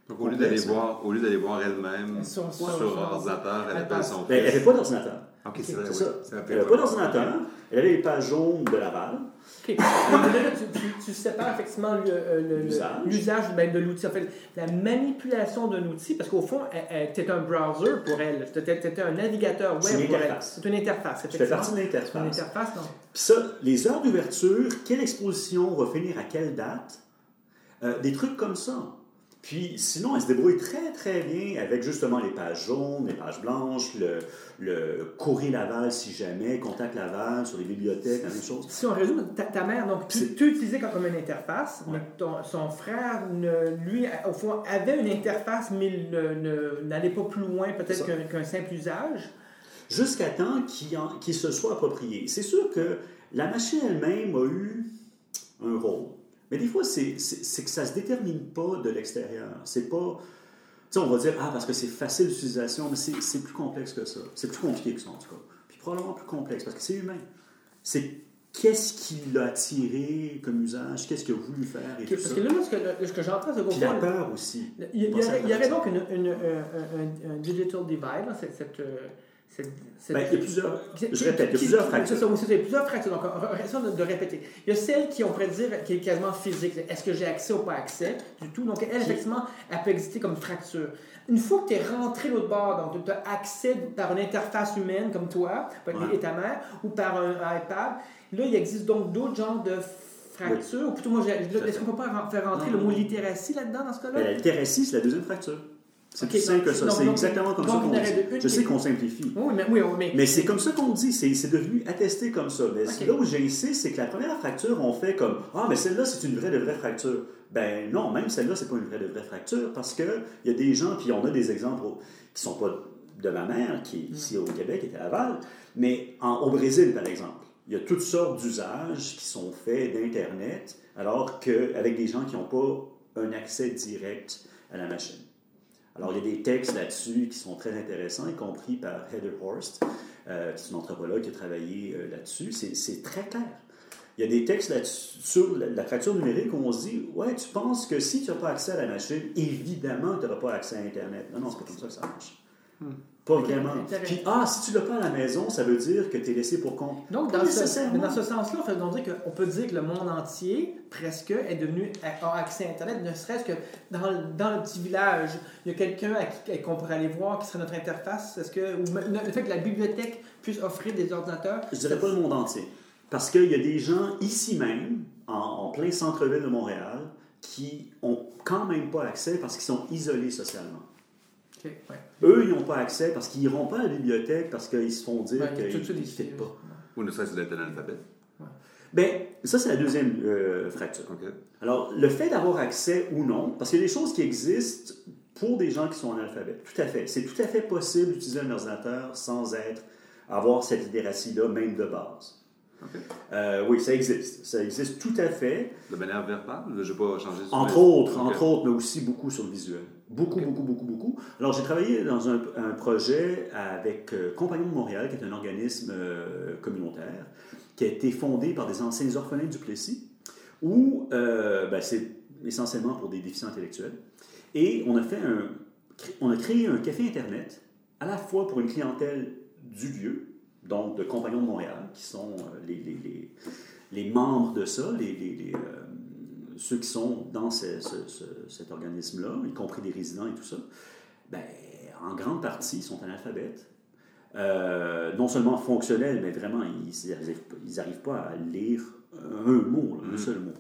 Donc, au lieu d'aller voir, au lieu d'aller voir elle-même Sur- sur, sur- sur- ordinateur, elle elle appelle son Ben, elle fils. n'avait pas d'ordinateur. Ok, c'est vrai, C'est oui. ça. C'est Elle n'avait pas d'ordinateur. Elle avait les pages jaunes de Laval. OK. Là, là, tu, tu- tu sépares effectivement le- euh, le- le- L'usage. ben, de l'outil. En fait, la manipulation d'un outil, parce qu'au fond, tu es un browser pour elle. Tu étais un navigateur C'est une web pour elle. interface. C'est une interface. Fais partie de. C'est une l'interface. interface, non? Puis ça, les heures d'ouverture, quelle exposition va finir à quelle date, euh, des trucs comme ça. Puis sinon, elle se débrouille très très bien avec justement les pages jaunes, les pages blanches, le, le courrier Laval si jamais, contact Laval sur les bibliothèques, la même chose. Si on résume, ta, ta mère, donc, tu, tu utilisais comme une interface, Ouais. mais ton- son frère, lui, au fond, avait une interface, mais n'allait pas plus loin, peut-être qu'un simple usage? Jusqu'à temps qu'il qu'il se soit approprié. C'est sûr que la machine elle-même a eu un rôle. Mais des fois, c'est que ça ne se détermine pas de l'extérieur. C'est pas. Tu sais, on va dire, ah, parce que c'est facile d'utilisation, mais c'est plus complexe que ça. C'est plus compliqué que ça, en tout cas. Puis probablement plus complexe, parce que c'est humain. C'est qu'est-ce qui l'a attiré comme usage, qu'est-ce qu'il a voulu faire et tout parce ça. que là, ce que, ce que j'entends, c'est Puis la peur aussi. Il y, y y la aurait donc une, une- un, un- un digital divide, cette, cette, euh, Ben, il y a plusieurs. qui- Je répète, il y a qui- plusieurs qui- fractures. C'est il y a plusieurs fractures. Donc, on- de, répéter. Il y a celle qui, on pourrait dire, qui est quasiment physique. Est-ce que j'ai accès ou pas accès du tout? Donc, elle, effectivement, elle peut exister comme fracture. Une fois que tu es rentré l'autre bord, donc tu as accès par une interface humaine comme toi, Ouais. et ta mère, ou par un, un iPad, là, il existe donc d'autres genres de fractures. Ou plutôt, moi, est-ce qu'on peut pas faire rentrer Non, le mot littératie là-dedans, dans ce cas-là? Ben, la littératie, c'est la deuxième fracture. C'est Ok, plus simple que ça. C'est exactement comme donc ça qu'on dit. Je sais qu'on simplifie. Oui, mais, oui, oui, mais, Mais c'est comme ça qu'on dit, c'est devenu attesté comme ça. Mais là où j'insiste, c'est que la première fracture, on fait comme Ah, mais celle-là, c'est une vraie de vraie fracture. Ben non, même celle-là, c'est pas une vraie de vraie fracture parce qu'il y a des gens, puis on a des exemples qui sont pas de ma mère, qui est ici au Québec, qui est à Laval, mais en- au Brésil, par exemple. Il y a toutes sortes d'usages qui sont faits d'Internet, alors qu'avec des gens qui n'ont pas un accès direct à la machine. Alors, il y a des textes là-dessus qui sont très intéressants, y compris par Heather Horst, euh, qui est une anthropologue qui a travaillé euh, là-dessus. C'est très clair. Il y a des textes là-dessus sur la, fracture numérique où on se dit Ouais, tu penses que si tu n'as pas accès à la machine, évidemment, tu n'auras pas accès à Internet. Non, non, c'est pas comme ça que ça marche. Pas vraiment. Puis, ah, si tu l'as pas à la maison, ça veut dire que tu es laissé pour compte. Donc, dans ce, dans sens-là, on, dire peut dire que le monde entier, presque, est devenu a accès à Internet, ne serait-ce que dans, le- dans le petit village, il y a quelqu'un qu'on pourrait aller voir qui serait notre interface. Est-ce que ou le fait que la bibliothèque puisse offrir des ordinateurs Je dirais pas le monde entier. Parce qu'il y a des gens ici même, en, en plein centre-ville de Montréal, qui ont quand même pas accès parce qu'ils sont isolés socialement. Ouais. Eux, ils n'ont pas accès parce qu'ils n'iront pas à la bibliothèque parce qu'ils se font dire Ouais, qu'ils ça ne fitent pas. Ou ne serait-ce d'être un alphabet. Bien, ça, c'est la deuxième euh, fracture. Alors, le fait d'avoir accès ou non, parce qu'il y a des choses qui existent pour des gens qui sont analphabètes. Tout à fait. C'est tout à fait possible d'utiliser un ordinateur sans être, avoir cette littératie-là, même de base. Euh, oui, ça existe. Ça existe tout à fait. De manière verbale, je n'ai pas changé sur Entre autres, entre autres, mais aussi beaucoup sur le visuel. Beaucoup, beaucoup, beaucoup, beaucoup. Alors, j'ai travaillé dans un, un projet avec euh, Compagnon de Montréal, qui est un organisme euh, communautaire, qui a été fondé par des anciens orphelins du Plessis, où euh, ben, c'est essentiellement pour des déficients intellectuels. Et on a fait un, on a créé un café Internet, à la fois pour une clientèle du lieu, donc de Compagnons de Montréal, qui sont euh, les, les- les- les membres de ça, les, ceux qui sont dans ce- ce- ce- cet organisme-là, y compris des résidents et tout ça. Ben, en grande partie, sont analphabètes. Euh, non seulement fonctionnels, mais vraiment, ils n'arrivent pas à lire un mot, là, un Mhm. seul mot.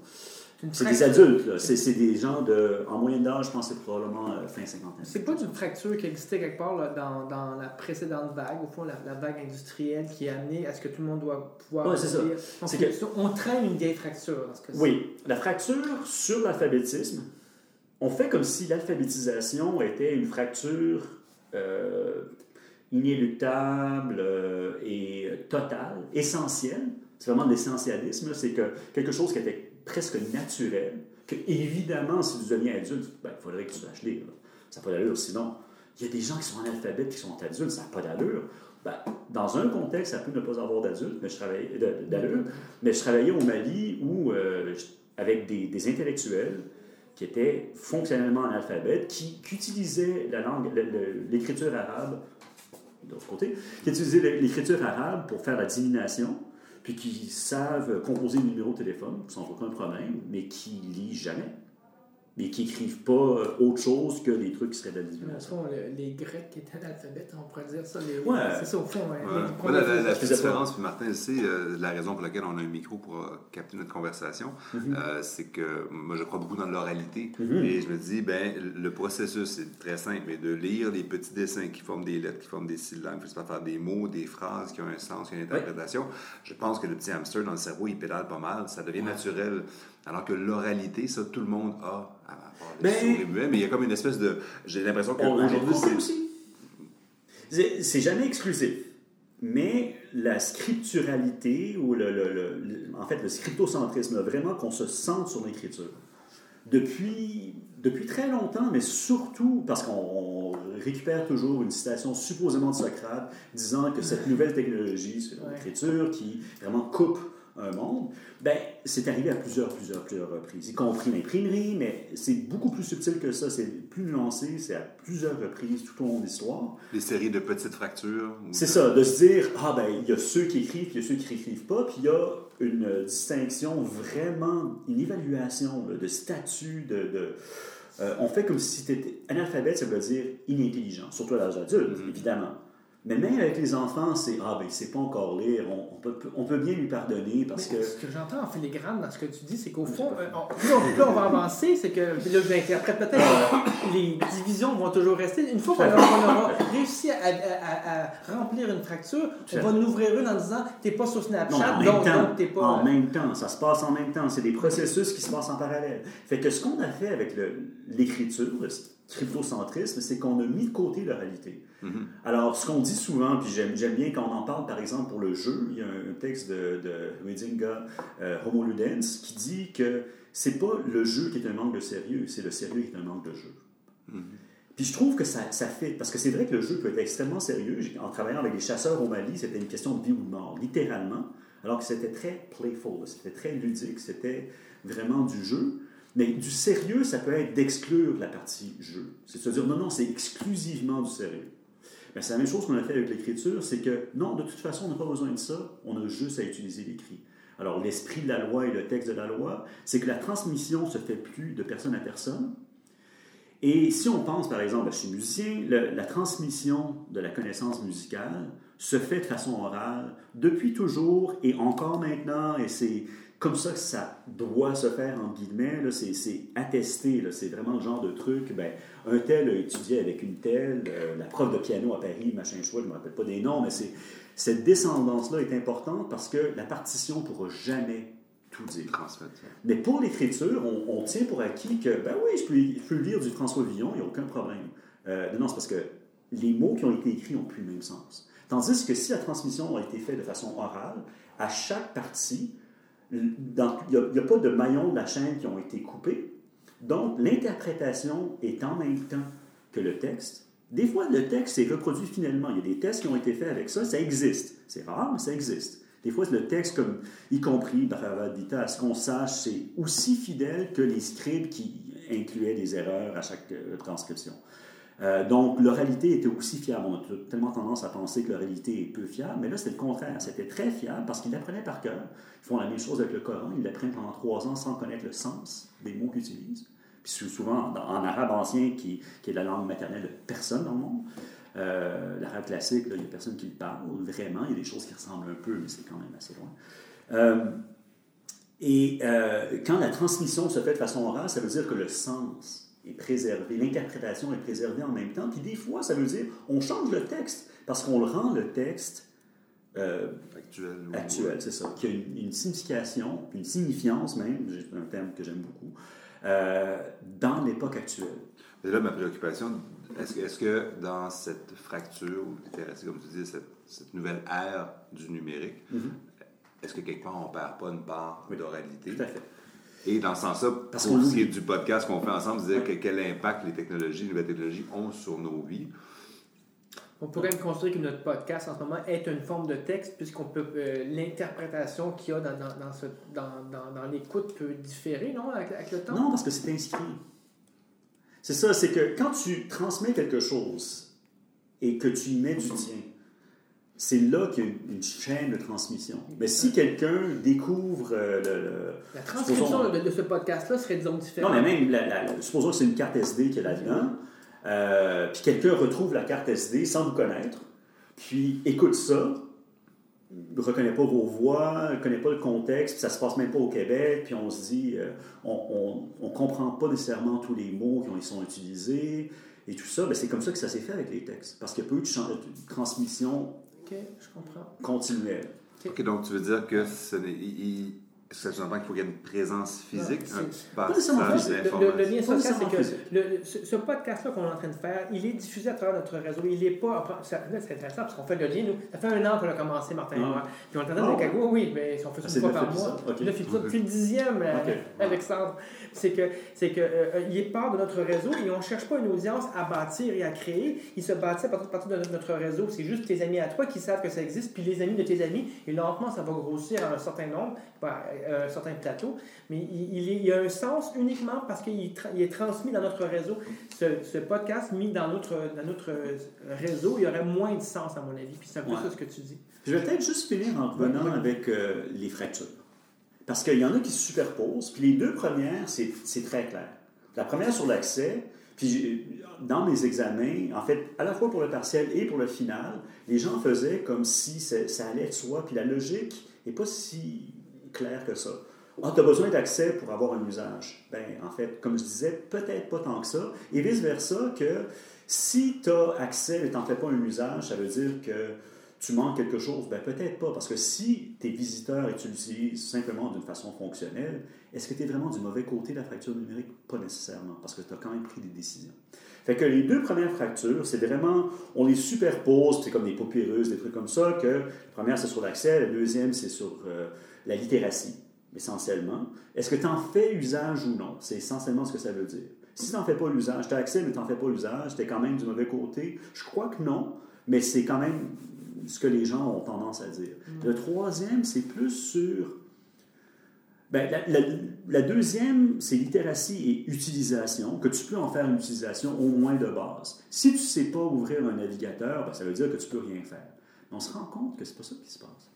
C'est des adultes. C'est, des gens de, en moyenne d'âge, je pense que c'est probablement euh, fin cinquantaine. C'est pas une fracture qui existait quelque part là, dans, dans la précédente vague, au fond, la, la vague industrielle qui a amené à ce que tout le monde doit pouvoir. Ouais, c'est ça. Donc, que- On traîne une vieille fracture. Oui, la fracture sur l'alphabétisme, on fait comme si l'alphabétisation était une fracture euh, inéluctable euh, et totale, essentielle. C'est vraiment de l'essentialisme, c'est que quelque chose qui était presque naturel, que évidemment, si tu deviens adulte, ben, il faudrait que tu saches lire. là. Ça n'a pas d'allure. Sinon, il y a des gens qui sont analphabètes qui sont adultes, ça n'a pas d'allure. Ben, dans un contexte, ça peut ne pas avoir d'adulte, mais je travaillais d'allure, mais je travaillais au Mali où, euh, avec des, intellectuels qui étaient fonctionnellement analphabètes, qui, qui utilisaient la langue, l'écriture arabe, côté, qui utilisaient l'é- l'écriture arabe pour faire la divination, puis qui savent composer le numéro de téléphone sans aucun problème, mais qui lisent jamais, mais qui écrivent pas euh, autre chose que des trucs qui seraient de la divination. fond, le- les Grecs qui étaient analphabètes, on pourrait dire ça. Les... Ouais. C'est ça, au fond. ouais. Ouais. Les Moi, la, la- pas. différence, puis Martin le sait, euh, la raison pour laquelle on a un micro pour euh, capter notre conversation, Mhm. euh, c'est que moi, je crois beaucoup dans l'oralité. Mhm. Et je me dis, ben, le processus, c'est très simple, mais de lire les petits dessins qui forment des lettres, qui forment des syllabes, qui par faire des mots, des phrases qui ont un sens, qui ont une interprétation, je pense que le petit hamster dans le cerveau, il pédale pas mal, ça devient naturel. Alors que l'oralité, ça, tout le monde a, à part les Ben- sourds et muets, mais il y a comme une espèce de... J'ai l'impression On qu'aujourd'hui, aujourd'hui c'est... aussi. C'est jamais exclusif. Mais la scripturalité, ou le, le- le- le- en fait le scriptocentrisme, vraiment qu'on se sente sur l'écriture, depuis, depuis très longtemps, mais surtout parce qu'on on récupère toujours une citation supposément de Socrate disant que cette nouvelle technologie, c'est l'écriture qui vraiment coupe un monde, ben, c'est arrivé à plusieurs, plusieurs, plusieurs reprises, y compris l'imprimerie, mais c'est beaucoup plus subtil que ça, c'est plus nuancé, c'est à plusieurs reprises tout au long de l'histoire. Des séries de petites fractures. C'est de- ça, de se dire, ah ben, il y a ceux qui écrivent, puis il y a ceux qui n'écrivent pas, puis il y a une distinction vraiment, une évaluation là, de statut, de... de- euh, on fait comme si tu étais analphabète, ça veut dire inintelligent, surtout à l'âge adulte, Mhm. évidemment. Mais même avec les enfants, c'est, ah ben, il sait pas encore lire, on, on peut, on peut bien lui pardonner parce Mais que... Ce que j'entends en filigrane dans ce que tu dis, c'est qu'au fond, euh, on- plus, on, plus on va avancer, c'est que, là j'interprète peut-être les divisions vont toujours rester. Une fois qu'on aura, réussi à, à- à- à remplir une fracture, on va nous ouvrir une en disant t'es pas sur Non, Snapchat, même donc, temps, donc t'es pas. en même temps, ça se passe en même temps. C'est des processus qui se passent en parallèle. Fait que ce qu'on a fait avec le- l'écriture, le cryptocentrisme, c'est qu'on a mis de côté Mhm. Alors, ce qu'on dit souvent, puis j'aime bien quand on en parle, par exemple, pour le jeu, il y a un texte de, de euh, Homo Ludens qui dit que c'est pas le jeu qui est un manque de sérieux, c'est le sérieux qui est un manque de jeu. Puis je trouve que ça, ça fait, parce que c'est vrai que le jeu peut être extrêmement sérieux. En travaillant avec des chasseurs au Mali, c'était une question de vie ou de mort, littéralement, alors que c'était très playful, c'était très ludique, c'était vraiment du jeu. Mais du sérieux, ça peut être d'exclure la partie jeu. C'est de se dire, non, non, c'est exclusivement du sérieux. Mais c'est la même chose qu'on a fait avec l'écriture, c'est que non, de toute façon, on n'a pas besoin de ça, on a juste à utiliser l'écrit. Alors, l'esprit de la loi et le texte de la loi, c'est que la transmission se fait plus de personne à personne. Et si on pense, par exemple, chez musicien, le- la transmission de la connaissance musicale se fait de façon orale depuis toujours et encore maintenant, et c'est comme ça que ça doit se faire, en guillemets, c'est, attesté, c'est vraiment le genre de truc, ben, un tel a étudié avec une telle, euh, la prof de piano à Paris, machin choix, je ne me rappelle pas des noms, mais c'est, cette descendance-là est importante parce que la partition ne pourra jamais tout dire. Transmettre. Mais pour l'écriture, on, on tient pour acquis que, ben oui, je peux, je peux lire du François Villon, il n'y a aucun problème. Euh, non, c'est parce que les mots qui ont été écrits n'ont plus le même sens. Tandis que si la transmission a été faite de façon orale, à chaque partie, il n'y a, pas de maillons de la chaîne qui ont été coupés. Donc, l'interprétation est en même temps que le texte. Des fois, le texte est reproduit finalement. Il y a des tests qui ont été faits avec ça. Ça existe. C'est rare, mais ça existe. Des fois, le texte, comme, y compris Bhagavad à ce qu'on sache, c'est aussi fidèle que les scribes qui incluaient des erreurs à chaque euh, transcription. Euh, donc, l'oralité était aussi fiable. On a tellement tendance à penser que l'oralité est peu fiable, mais là, c'était le contraire. C'était très fiable parce qu'ils l'apprenaient par cœur. Ils font la même chose avec le Coran. Ils l'apprennent pendant trois ans sans connaître le sens des mots qu'ils utilisent. Puis sou- souvent, en arabe ancien, qui, est la langue maternelle de personne dans le monde, euh, l'arabe classique, il n'y a personne qui le parle vraiment. Il y a des choses qui ressemblent un peu, mais c'est quand même assez loin. Euh, et quand la transmission se fait de façon orale, ça veut dire que le sens est préservé, l'interprétation est préservée en même temps. Puis des fois, ça veut dire on change le texte parce qu'on le rend le texte euh, Actuel. actuel, c'est ça, qui a une, une signification, une signifiance même, c'est un terme que j'aime beaucoup, euh, dans l'époque actuelle. Et là, ma préoccupation, est-ce que, dans cette fracture, ou comme tu dis, cette, cette nouvelle ère du numérique, est-ce que quelque part on ne perd pas une part Oui, d'oralité? Tout à fait. Et dans ce sens-là, Parce pour qu'on ce qui est du podcast qu'on fait ensemble, dire que quel impact les technologies, les nouvelles technologies ont sur nos vies. On pourrait même considérer que notre podcast en ce moment est une forme de texte, puisqu'on peut euh, l'interprétation qu'il y a dans, dans, dans, ce- dans, dans, dans l'écoute peut différer, non, avec, avec le temps? Non, parce que c'est inscrit. C'est ça, c'est que quand tu transmets quelque chose et que tu y mets du tien, c'est là qu'il y a une, chaîne de transmission. Mais si quelqu'un découvre euh, le, le- La transcription supposons- de, de ce podcast-là serait, disons, Non, différente. mais même, la, la- supposons que c'est une carte SD qu'il y a là-dedans, euh, puis quelqu'un retrouve la carte SD sans vous connaître, puis écoute ça, ne reconnaît pas vos voix, ne connaît pas le contexte, puis ça se passe même pas au Québec, puis on se dit, euh, on ne comprend pas nécessairement tous les mots qui sont utilisés, et tout ça, ben, c'est comme ça que ça s'est fait avec les textes, parce qu'il y a peu de transmission OK, je comprends. continuelle. OK, donc tu veux dire que ce n'est. il- il- Est-ce que ça sous-entend qu'il faut qu'il y ait une présence physique, Non, un passage. Le, le- lien social, c'est que le- ce, ce podcast-là qu'on est en train de faire, il est diffusé à travers notre réseau. Il n'est pas. c'est intéressant parce qu'on fait le lien. Nous, ça fait un an qu'on a commencé, Martin et Ah. moi. Puis on est en train Ah de ouais? Chicago, oui, mais on fait ça Ah, c'est une fois par mois. épisodes, ok. Neuf épisodes, depuis le dixième, euh, Ok. Alexandre. C'est que, c'est que euh, il est part de notre réseau et on ne cherche pas une audience à bâtir et à créer. Il se bâtit à partir, à partir de notre, réseau. C'est juste tes amis à toi qui savent que ça existe, puis les amis de tes amis. Et lentement, ça va grossir à un certain nombre, pas, euh, un certain plateau. Mais il, il est- il y a un sens uniquement parce qu'il tra- est transmis dans notre réseau. Ce, ce podcast mis dans notre, dans notre euh, réseau, il y aurait moins de sens, à mon avis. Puis c'est un peu Ouais. ça ce que tu dis. Je vais peut-être juste finir en revenant Oui, oui. avec euh, les fractures. Parce qu'il y en a qui se superposent, puis les deux premières, c'est très clair. La première sur l'accès, puis dans mes examens, en fait, à la fois pour le partiel et pour le final, les gens faisaient comme si ça, ça allait de soi, puis la logique n'est pas si claire que ça. Ah, tu as besoin d'accès pour avoir un usage. Ben, en fait, comme je disais, peut-être pas tant que ça. Et vice-versa, que si tu as accès mais tu n'en fais pas un usage, ça veut dire que tu manques quelque chose. Ben, peut-être pas, parce que si tu es visiteur et tu l'utilises simplement d'une façon fonctionnelle, est-ce que tu es vraiment du mauvais côté de la fracture numérique? Pas nécessairement, parce que tu as quand même pris des décisions. Fait que les deux premières fractures, c'est vraiment, on les superpose, c'est comme des paupéreuses, des trucs comme ça, que la première c'est sur l'accès, la deuxième c'est sur euh, la littératie, essentiellement. Est-ce que tu en fais usage ou non? C'est essentiellement ce que ça veut dire. Si tu n'en fais pas l'usage, tu as accès, mais tu n'en fais pas l'usage, tu es quand même du mauvais côté. Je crois que non, mais c'est quand même ce que les gens ont tendance à dire. Le troisième, c'est plus sur ben, la, la- la deuxième, c'est littératie et utilisation, que tu peux en faire une utilisation au moins de base. Si tu ne sais pas ouvrir un navigateur, ben, ça veut dire que tu peux rien faire. Mais on se rend compte que c'est pas ça qui se passe.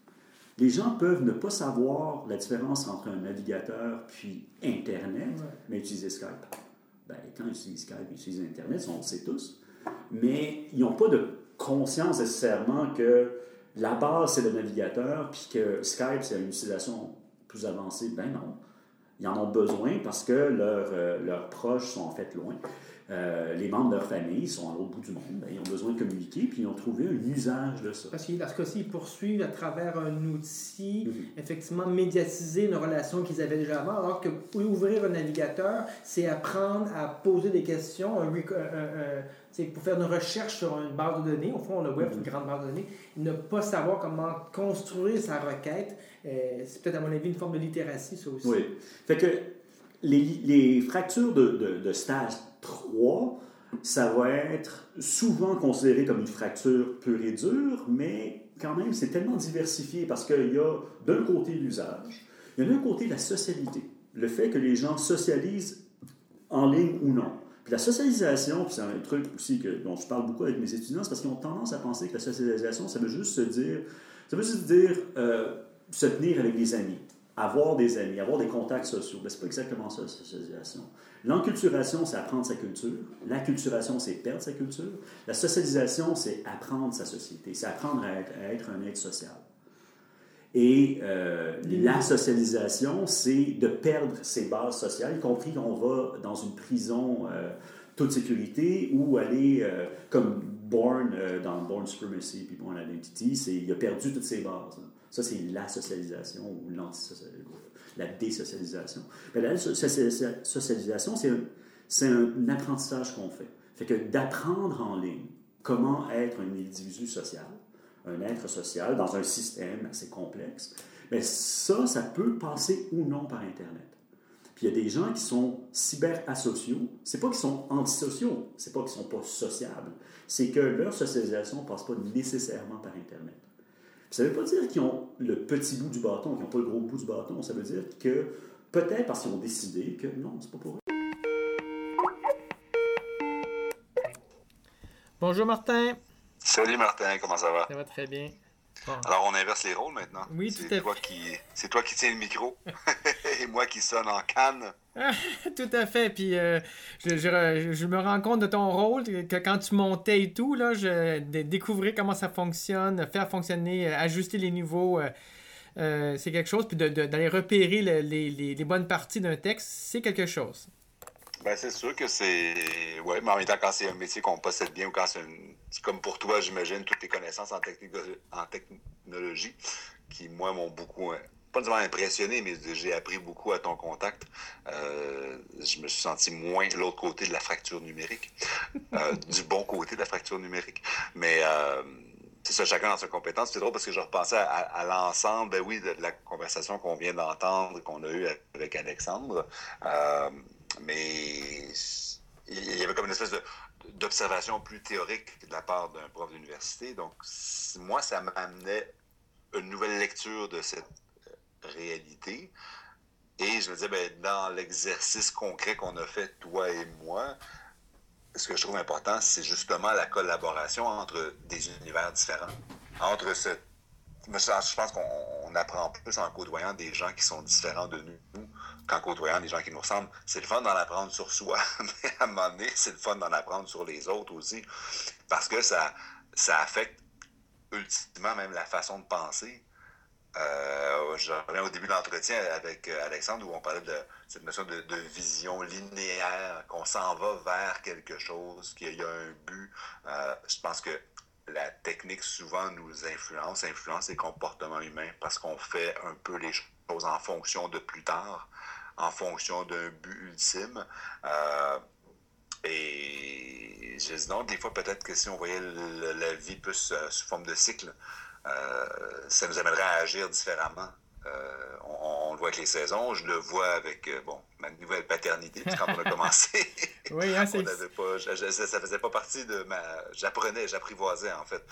Les gens peuvent ne pas savoir la différence entre un navigateur puis Internet, Ouais. mais utiliser Skype. Ben, quand ils utilisent Skype, ils utilisent Internet, on le sait tous. Mais ils n'ont pas de conscience nécessairement que la base, c'est le navigateur, puis que Skype, c'est une utilisation plus avancée. Ben non. Ils en ont besoin parce que leurs, euh, leurs proches sont en fait loin. Euh, les membres de leur famille sont à l'autre bout du monde. Ben, ils ont besoin de communiquer, puis ils ont trouvé un usage de ça. Parce que dans ce cas-ci, ils poursuivent à travers un outil, Mhm. effectivement, médiatiser une relation qu'ils avaient déjà avant, alors que ouvrir un navigateur, c'est apprendre à poser des questions, un pour faire une recherche sur une base de données. Au fond, le web, c'est une grande base de données. Ne pas savoir comment construire sa requête, euh, c'est peut-être, à mon avis, une forme de littératie, ça aussi. Oui. Fait que les, les fractures de, de- de stage 3, ça va être souvent considéré comme une fracture pure et dure, mais quand même, c'est tellement diversifié parce qu'il y a d'un côté l'usage, il y a d'un côté la socialité, le fait que les gens socialisent en ligne ou non. Puis la socialisation, c'est un truc aussi que, dont je parle beaucoup avec mes étudiants, c'est parce qu'ils ont tendance à penser que la socialisation, ça veut juste se dire, ça veut juste dire euh, se tenir avec des amis. Avoir des amis, avoir des contacts sociaux. Ben, c'est pas exactement ça, la socialisation. L'enculturation, c'est apprendre sa culture. L'acculturation, c'est perdre sa culture. La socialisation, c'est apprendre sa société. C'est apprendre à être, un être social. Et euh, la socialisation, c'est de perdre ses bases sociales, y compris qu'on va dans une prison euh, toute sécurité ou aller, euh, comme Born euh, dans Born Supremacy puis Born Identity, il a perdu toutes ses bases. Ça, c'est la socialisation ou la désocialisation. Mais la socialisation, c'est un, apprentissage qu'on fait. Fait que d'apprendre en ligne comment être un individu social, un être social dans un système assez complexe, mais ça, ça peut passer ou non par Internet. Puis il y a des gens qui sont cyber-asociaux. C'est pas qu'ils sont antisociaux, c'est pas qu'ils sont pas sociables. C'est que leur socialisation passe pas nécessairement par Internet. Ça ne veut pas dire qu'ils ont le petit bout du bâton, qu'ils n'ont pas le gros bout du bâton. Ça veut dire que peut-être parce qu'ils ont décidé que non, c'est pas pour eux. Bonjour Martin. Salut Martin, comment ça va? Ça va très bien. Alors on inverse les rôles maintenant. Oui, tout à fait. C'est toi qui tiens le micro et moi qui sonne en canne. tout à fait. Puis euh, je, me rends compte de ton rôle, que quand tu montais et tout, là, je découvrais comment ça fonctionne, faire fonctionner, euh, ajuster les niveaux. Euh, c'est quelque chose. Puis d'aller repérer les, bonnes parties d'un texte, c'est quelque chose. Ben, c'est sûr que c'est. Oui, mais en même temps, quand c'est un métier qu'on possède bien ou quand c'est comme pour toi, j'imagine, toutes tes connaissances en, en technologie qui, moi, m'ont beaucoup pas seulement impressionné, mais j'ai appris beaucoup à ton contact. Euh, je me suis senti moins de l'autre côté de la fracture numérique, euh, du bon côté de la fracture numérique. Mais euh, c'est ça, chacun dans sa compétence. C'est drôle parce que je repensais à, l'ensemble, ben oui, de, la conversation qu'on vient d'entendre, qu'on a eue avec Alexandre. Mais il y avait comme une espèce d'observation plus théorique de la part d'un prof d'université. Donc, moi, ça m'amenait une nouvelle lecture de cette réalité. Et je me disais, ben, dans l'exercice concret qu'on a fait, toi et moi, ce que je trouve important, c'est justement la collaboration entre des univers différents. Entre Je pense qu'on apprend plus en côtoyant des gens qui sont différents de nous qu'en côtoyant des gens qui nous ressemblent. C'est le fun d'en apprendre sur soi, mais à un moment donné, c'est le fun d'en apprendre sur les autres aussi. Parce que ça, ça affecte ultimement même la façon de penser. Euh, je reviens au début de l'entretien avec euh, Alexandre où on parlait de cette notion de, vision linéaire, qu'on s'en va vers quelque chose, qu'il y a un but. Euh, je pense que la technique souvent nous influence, influence les comportements humains parce qu'on fait un peu les choses en fonction de plus tard, en fonction d'un but ultime. et je dis non, des fois peut-être que si on voyait la vie plus sous forme de cycle, euh, ça nous amènerait à agir différemment. Euh, on, le voit avec les saisons, je le vois avec euh, bon, ma nouvelle paternité, quand on a commencé, oui, hein, pas, ça faisait pas partie de ma... J'apprenais, j'apprivoisais en fait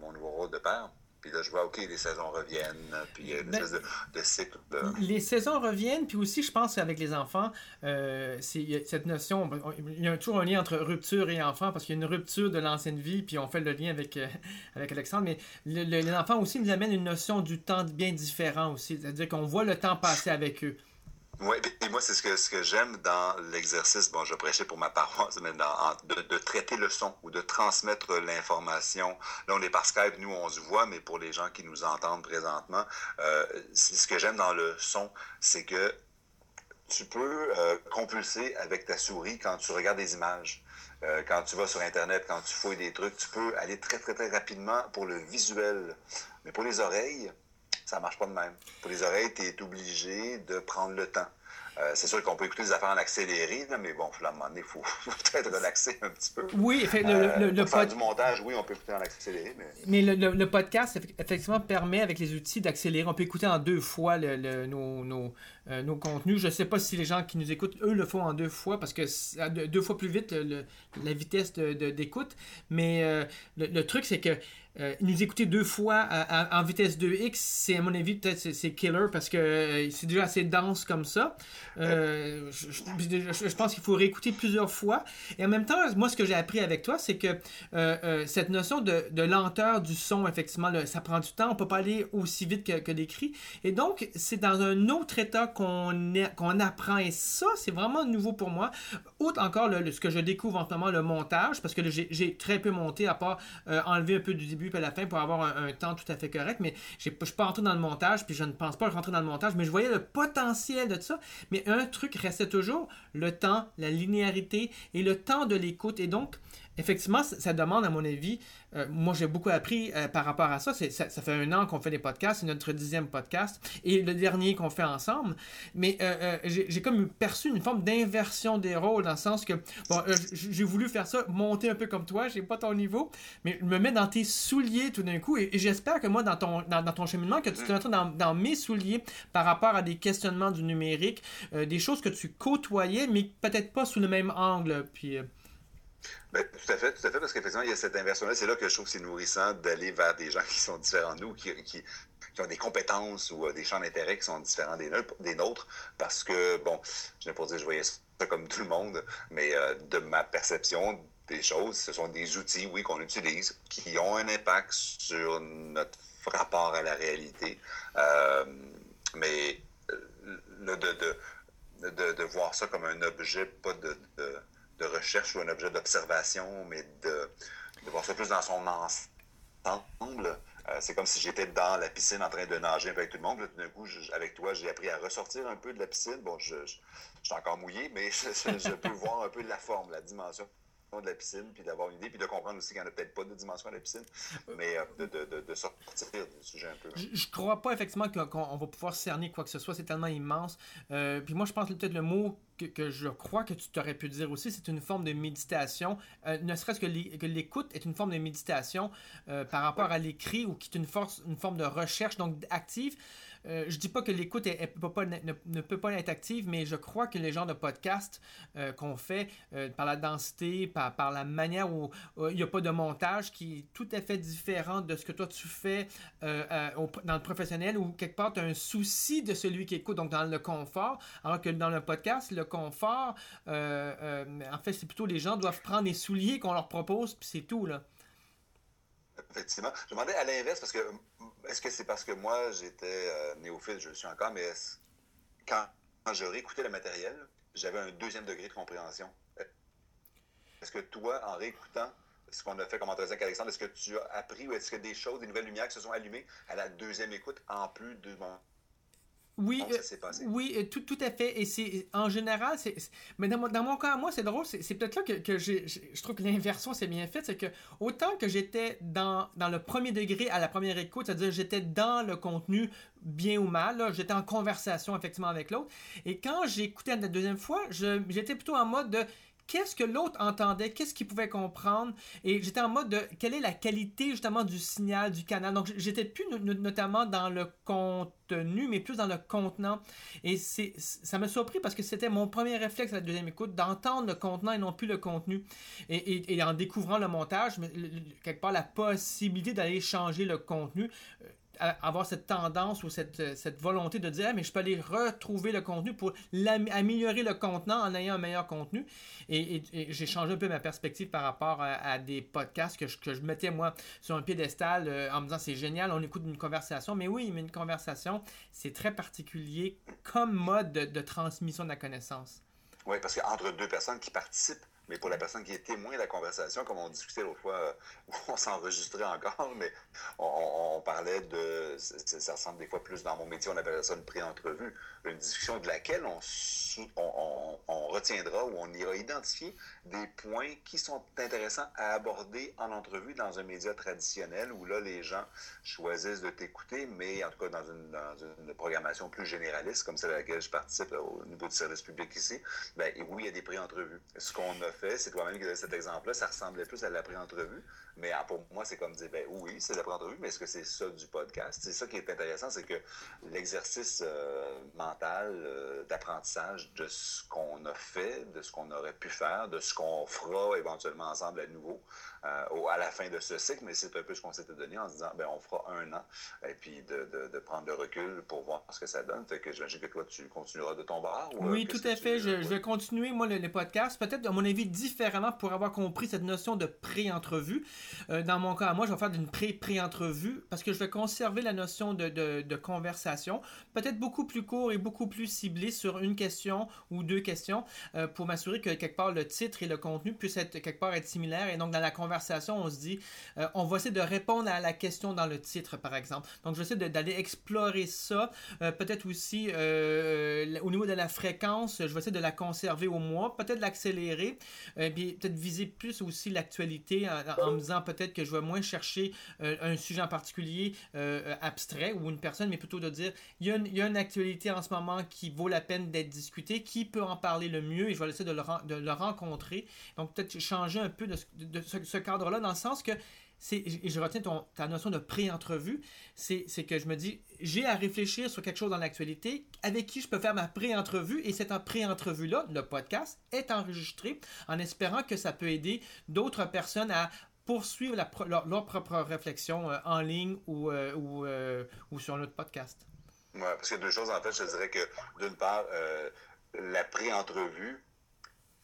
mon nouveau rôle de père. Puis là, je vois, OK, les saisons reviennent, puis il y a une ben, espèce de, cycle. Les saisons reviennent, puis aussi, je pense qu'avec les enfants, euh, c'est cette notion, il y a toujours un lien entre rupture et enfant, parce qu'il y a une rupture de l'ancienne vie, puis on fait le lien avec, euh, avec Alexandre, mais les enfants aussi nous amènent une notion du temps bien différent aussi, c'est-à-dire qu'on voit le temps passer avec eux. Et moi, c'est ce que, ce que j'aime dans l'exercice, bon, je prêchais pour ma paroisse, mais de, traiter le son ou de transmettre l'information. Là, on est par Skype, nous, on se voit, mais pour les gens qui nous entendent présentement, euh, ce que j'aime dans le son, c'est que tu peux euh, compulser avec ta souris quand tu regardes des images. Euh, quand tu vas sur Internet, quand tu fouilles des trucs, tu peux aller très, très, très rapidement pour le visuel. Mais pour les oreilles, ça marche pas de même. Pour les oreilles, tu es obligé de prendre le temps. Euh, c'est sûr qu'on peut écouter des affaires en accéléré, mais bon, à un moment donné, il faut, peut-être relaxer un petit peu. Oui, le, le, euh, faire du montage, oui, on peut écouter en accéléré. Mais, mais le, podcast, effectivement, permet avec les outils d'accélérer. On peut écouter en deux fois nos, nos, euh, nos contenus. Je ne sais pas si les gens qui nous écoutent, eux, le font en deux fois parce que deux fois plus vite la vitesse d'écoute. Mais le, truc, c'est que euh, nous écouter deux fois en vitesse 2x, c'est à mon avis peut-être c'est killer parce que euh, c'est déjà assez dense comme ça. Euh, je, pense qu'il faut réécouter plusieurs fois. Et en même temps, moi ce que j'ai appris avec toi, c'est que cette notion de, lenteur du son, effectivement, ça prend du temps. On peut pas aller aussi vite que, que l'écrit. Et donc c'est dans un autre état qu'on qu'on apprend. Et ça, c'est vraiment nouveau pour moi. Outre encore le, ce que je découvre en ce moment, le montage, parce que j'ai très peu monté à part enlever un peu du début à la fin pour avoir un, temps tout à fait correct, mais je ne suis pas rentré dans le montage, puis je ne pense pas rentrer dans le montage, mais je voyais le potentiel de ça. Mais un truc restait toujours le temps, la linéarité et le temps de l'écoute. Et donc, effectivement, ça demande, à mon avis, euh, moi j'ai beaucoup appris euh, par rapport à ça. Ça, fait un an qu'on fait des podcasts, c'est notre dixième podcast et le dernier qu'on fait ensemble. Mais euh, j'ai comme perçu une forme d'inversion des rôles dans le sens que, bon, j'ai voulu faire ça, monter un peu comme toi, j'ai pas ton niveau, mais me mettre dans tes souliers tout d'un coup et, j'espère que moi, dans ton, dans, ton cheminement, que tu te retrouves dans, dans, mes souliers par rapport à des questionnements du numérique, des choses que tu côtoyais, mais peut-être pas sous le même angle. Puis. Ben, tout à fait, tout à fait, parce qu'effectivement, il y a cette inversion-là. C'est là que je trouve que c'est nourrissant d'aller vers des gens qui sont différents de nous, qui, qui, ont des compétences ou euh, des champs d'intérêt qui sont différents des, nôtres, parce que, bon, je n'ai pas dire que je voyais ça comme tout le monde, mais euh, de ma perception des choses, ce sont des outils, oui, qu'on utilise, qui ont un impact sur notre rapport à la réalité. Euh, mais de, de, de, voir ça comme un objet, pas de de recherche ou un objet d'observation, mais de, voir ça plus dans son ensemble. Euh, c'est comme si j'étais dans la piscine en train de nager avec tout le monde. D'un coup, avec toi, j'ai appris à ressortir un peu de la piscine. Bon, je, suis encore mouillé, mais je, peux voir un peu la forme, la dimension de la piscine, puis d'avoir une idée, puis de comprendre aussi qu'il n'y en a peut-être pas de dimension à la piscine, mais euh, de, de, de, sortir du sujet un peu. Je, ne crois pas effectivement qu'on va pouvoir cerner quoi que ce soit, c'est tellement immense. Euh, puis moi, je pense peut-être le mot que, que, je crois que tu t'aurais pu dire aussi, c'est une forme de méditation. Euh, ne serait-ce que l'écoute est une forme de méditation par rapport à l'écrit ou qui est une, force, une forme de recherche, donc active. Euh, je dis pas que l'écoute ne, peut pas être active, mais je crois que les genres de podcasts euh, qu'on fait euh, par la densité, par, la manière où il n'y a pas de montage qui est tout à fait différent de ce que toi tu fais dans le professionnel où quelque part tu as un souci de celui qui écoute, donc dans le confort, alors que dans le podcast, le confort, en fait, c'est plutôt les gens doivent prendre les souliers qu'on leur propose, puis c'est tout. là. Effectivement. Je demandais à l'inverse parce que est-ce que c'est parce que moi j'étais euh, néophyte, je le suis encore, mais quand, quand je réécoutais le matériel, j'avais un deuxième degré de compréhension? Est-ce que toi, en réécoutant ce qu'on a fait comme entretien avec Alexandre, est-ce que tu as appris ou est-ce que des choses, des nouvelles lumières qui se sont allumées à la deuxième écoute en plus de mon oui, euh, oui, euh, tout, tout à fait. Et c'est en général, c'est, mais dans mon, dans mon cas, moi, c'est drôle. C'est, peut-être là que, que je trouve que l'inversion c'est bien faite. C'est que autant que j'étais dans, dans le premier degré à la première écoute, c'est-à-dire j'étais dans le contenu bien ou mal, j'étais en conversation effectivement avec l'autre. Et quand j'écoutais la deuxième fois, j'étais plutôt en mode de qu'est-ce que l'autre entendait, qu'est-ce qu'il pouvait comprendre? Et j'étais en mode de quelle est la qualité justement du signal, du canal? Donc j'étais plus notamment dans le contenu, mais plus dans le contenant. Et ça m'a surpris parce que c'était mon premier réflexe à la deuxième écoute, d'entendre le contenant et non plus le contenu. Et, et, en découvrant le montage, quelque part la possibilité d'aller changer le contenu euh, avoir cette tendance ou cette, cette volonté de dire mais je peux aller retrouver le contenu pour améliorer le contenant en ayant un meilleur contenu. Et, j'ai changé un peu ma perspective par rapport à, des podcasts que je, que je, mettais moi sur un piédestal euh, en me disant c'est génial on écoute une conversation. Mais oui mais une conversation c'est très particulier comme mode de, de transmission de la connaissance. Oui parce qu'entre deux personnes qui participent mais pour la personne qui est témoin de la conversation, comme on discutait l'autre fois, euh, on s'enregistrait encore, mais on, parlait de. Ça, ressemble des fois plus dans mon métier, on appelle ça une pré-entrevue, une discussion de laquelle on, on, on, retiendra ou on ira identifier des points qui sont intéressants à aborder en entrevue dans un média traditionnel où là, les gens choisissent de t'écouter, mais en tout cas dans une, dans une programmation plus généraliste, comme celle à laquelle je participe au niveau du service public ici, ben, oui, il y a des pré-entrevues. Ce qu'on a c'est toi-même qui cet exemple-là, ça ressemblait plus à la pré-entrevue. Mais pour moi, c'est comme dire, ben oui, c'est la pré-entrevue, mais est-ce que c'est ça du podcast? C'est ça qui est intéressant, c'est que l'exercice euh, mental euh, d'apprentissage de ce qu'on a fait, de ce qu'on aurait pu faire, de ce qu'on fera éventuellement ensemble à nouveau euh, à la fin de ce cycle, mais c'est un peu ce qu'on s'était donné en se disant, ben on fera un an, et puis de, de, de, prendre le recul pour voir ce que ça donne. Fait que j'imagine que toi, tu continueras de ton bar. Ou, oui, tout à fait. Je, je, vais continuer, moi, le, podcast, peut-être, à mon avis, différemment pour avoir compris cette notion de pré-entrevue. Euh, dans mon cas, moi, je vais faire d'une pré-pré-entrevue parce que je vais conserver la notion de, de conversation, peut-être beaucoup plus court et beaucoup plus ciblé sur une question ou deux questions euh, pour m'assurer que quelque part le titre et le contenu puissent être quelque part être similaires. Et donc, dans la conversation, on se dit, euh, on va essayer de répondre à la question dans le titre, par exemple. Donc, je vais essayer d'aller explorer ça. peut-être aussi au niveau de la fréquence, je vais essayer de la conserver au mois, peut-être l'accélérer, puis peut-être viser plus aussi l'actualité en, en, me disant peut-être que je vais moins chercher un sujet en particulier abstrait ou une personne, mais plutôt de dire, il y, a une, actualité en ce moment qui vaut la peine d'être discutée, qui peut en parler le mieux, et je vais essayer de le, de le rencontrer. Donc, peut-être changer un peu de, de ce, ce cadre-là, dans le sens que et je retiens ta notion de pré-entrevue, c'est que je me dis, j'ai à réfléchir sur quelque chose dans l'actualité, avec qui je peux faire ma pré-entrevue, et cette pré-entrevue-là, le podcast, est enregistré en espérant que ça peut aider d'autres personnes à poursuivre leur, propre réflexion euh, en ligne ou, euh, ou, euh, sur notre podcast. Oui, parce a deux choses, en fait, je dirais que d'une part, euh, la pré-entrevue,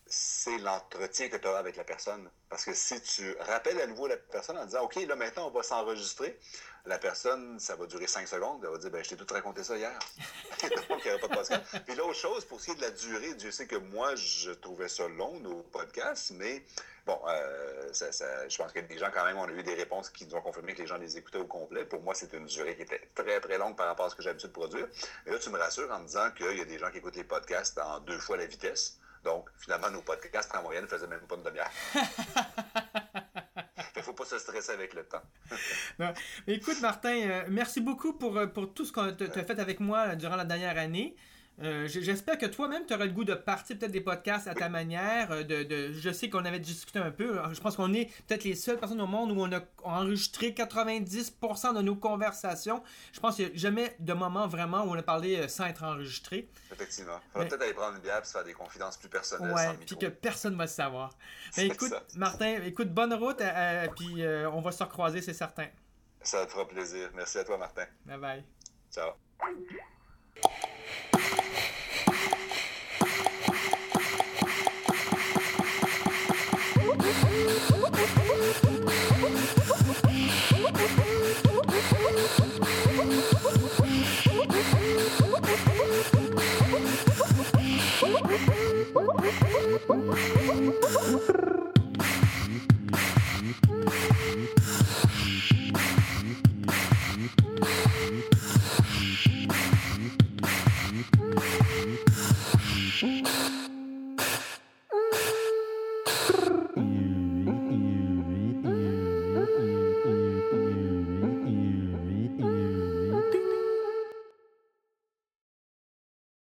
c'est l'entretien que tu as avec la personne. Parce que si tu rappelles à nouveau la personne en disant, OK, là maintenant on va s'enregistrer, la personne, ça va durer cinq secondes, elle va dire, ben, je t'ai tout raconté ça hier. Donc, pas de. Puis l'autre chose, pour ce qui est de la durée, Dieu sait que moi, je trouvais ça long, nos podcasts, mais bon, euh, je pense que des gens, quand même, on a eu des réponses qui nous ont confirmé que les gens les écoutaient au complet. Pour moi, c'est une durée qui était très, très longue par rapport à ce que j'ai l'habitude de produire. Mais là, tu me rassures en me disant qu'il y a des gens qui écoutent les podcasts en deux fois la vitesse. Donc, finalement, nos podcasts en moyenne ne faisaient même pas une demi-heure. Il ne faut pas se stresser avec le temps. non. Écoute, Martin, euh, merci beaucoup pour, pour tout ce que tu as fait avec moi durant la dernière année. Euh, J'espère que toi-même, tu auras le goût de partir peut-être des podcasts à ta manière. Euh, de, de je sais qu'on avait discuté un peu. Je pense qu'on est peut-être les seules personnes au monde où on a enregistré 90% de nos conversations. Je pense qu'il n'y a jamais de moment vraiment où on a parlé sans être enregistré. Effectivement. Il faudrait peut-être aller prendre une bière et se faire des confidences plus personnelles. Ouais, puis que personne ne va se savoir. Mais écoute, ça. Martin, écoute, bonne route, euh, puis euh, on va se recroiser, c'est certain. Ça te fera plaisir. Merci à toi, Martin. Bye bye. Ciao. Thank you.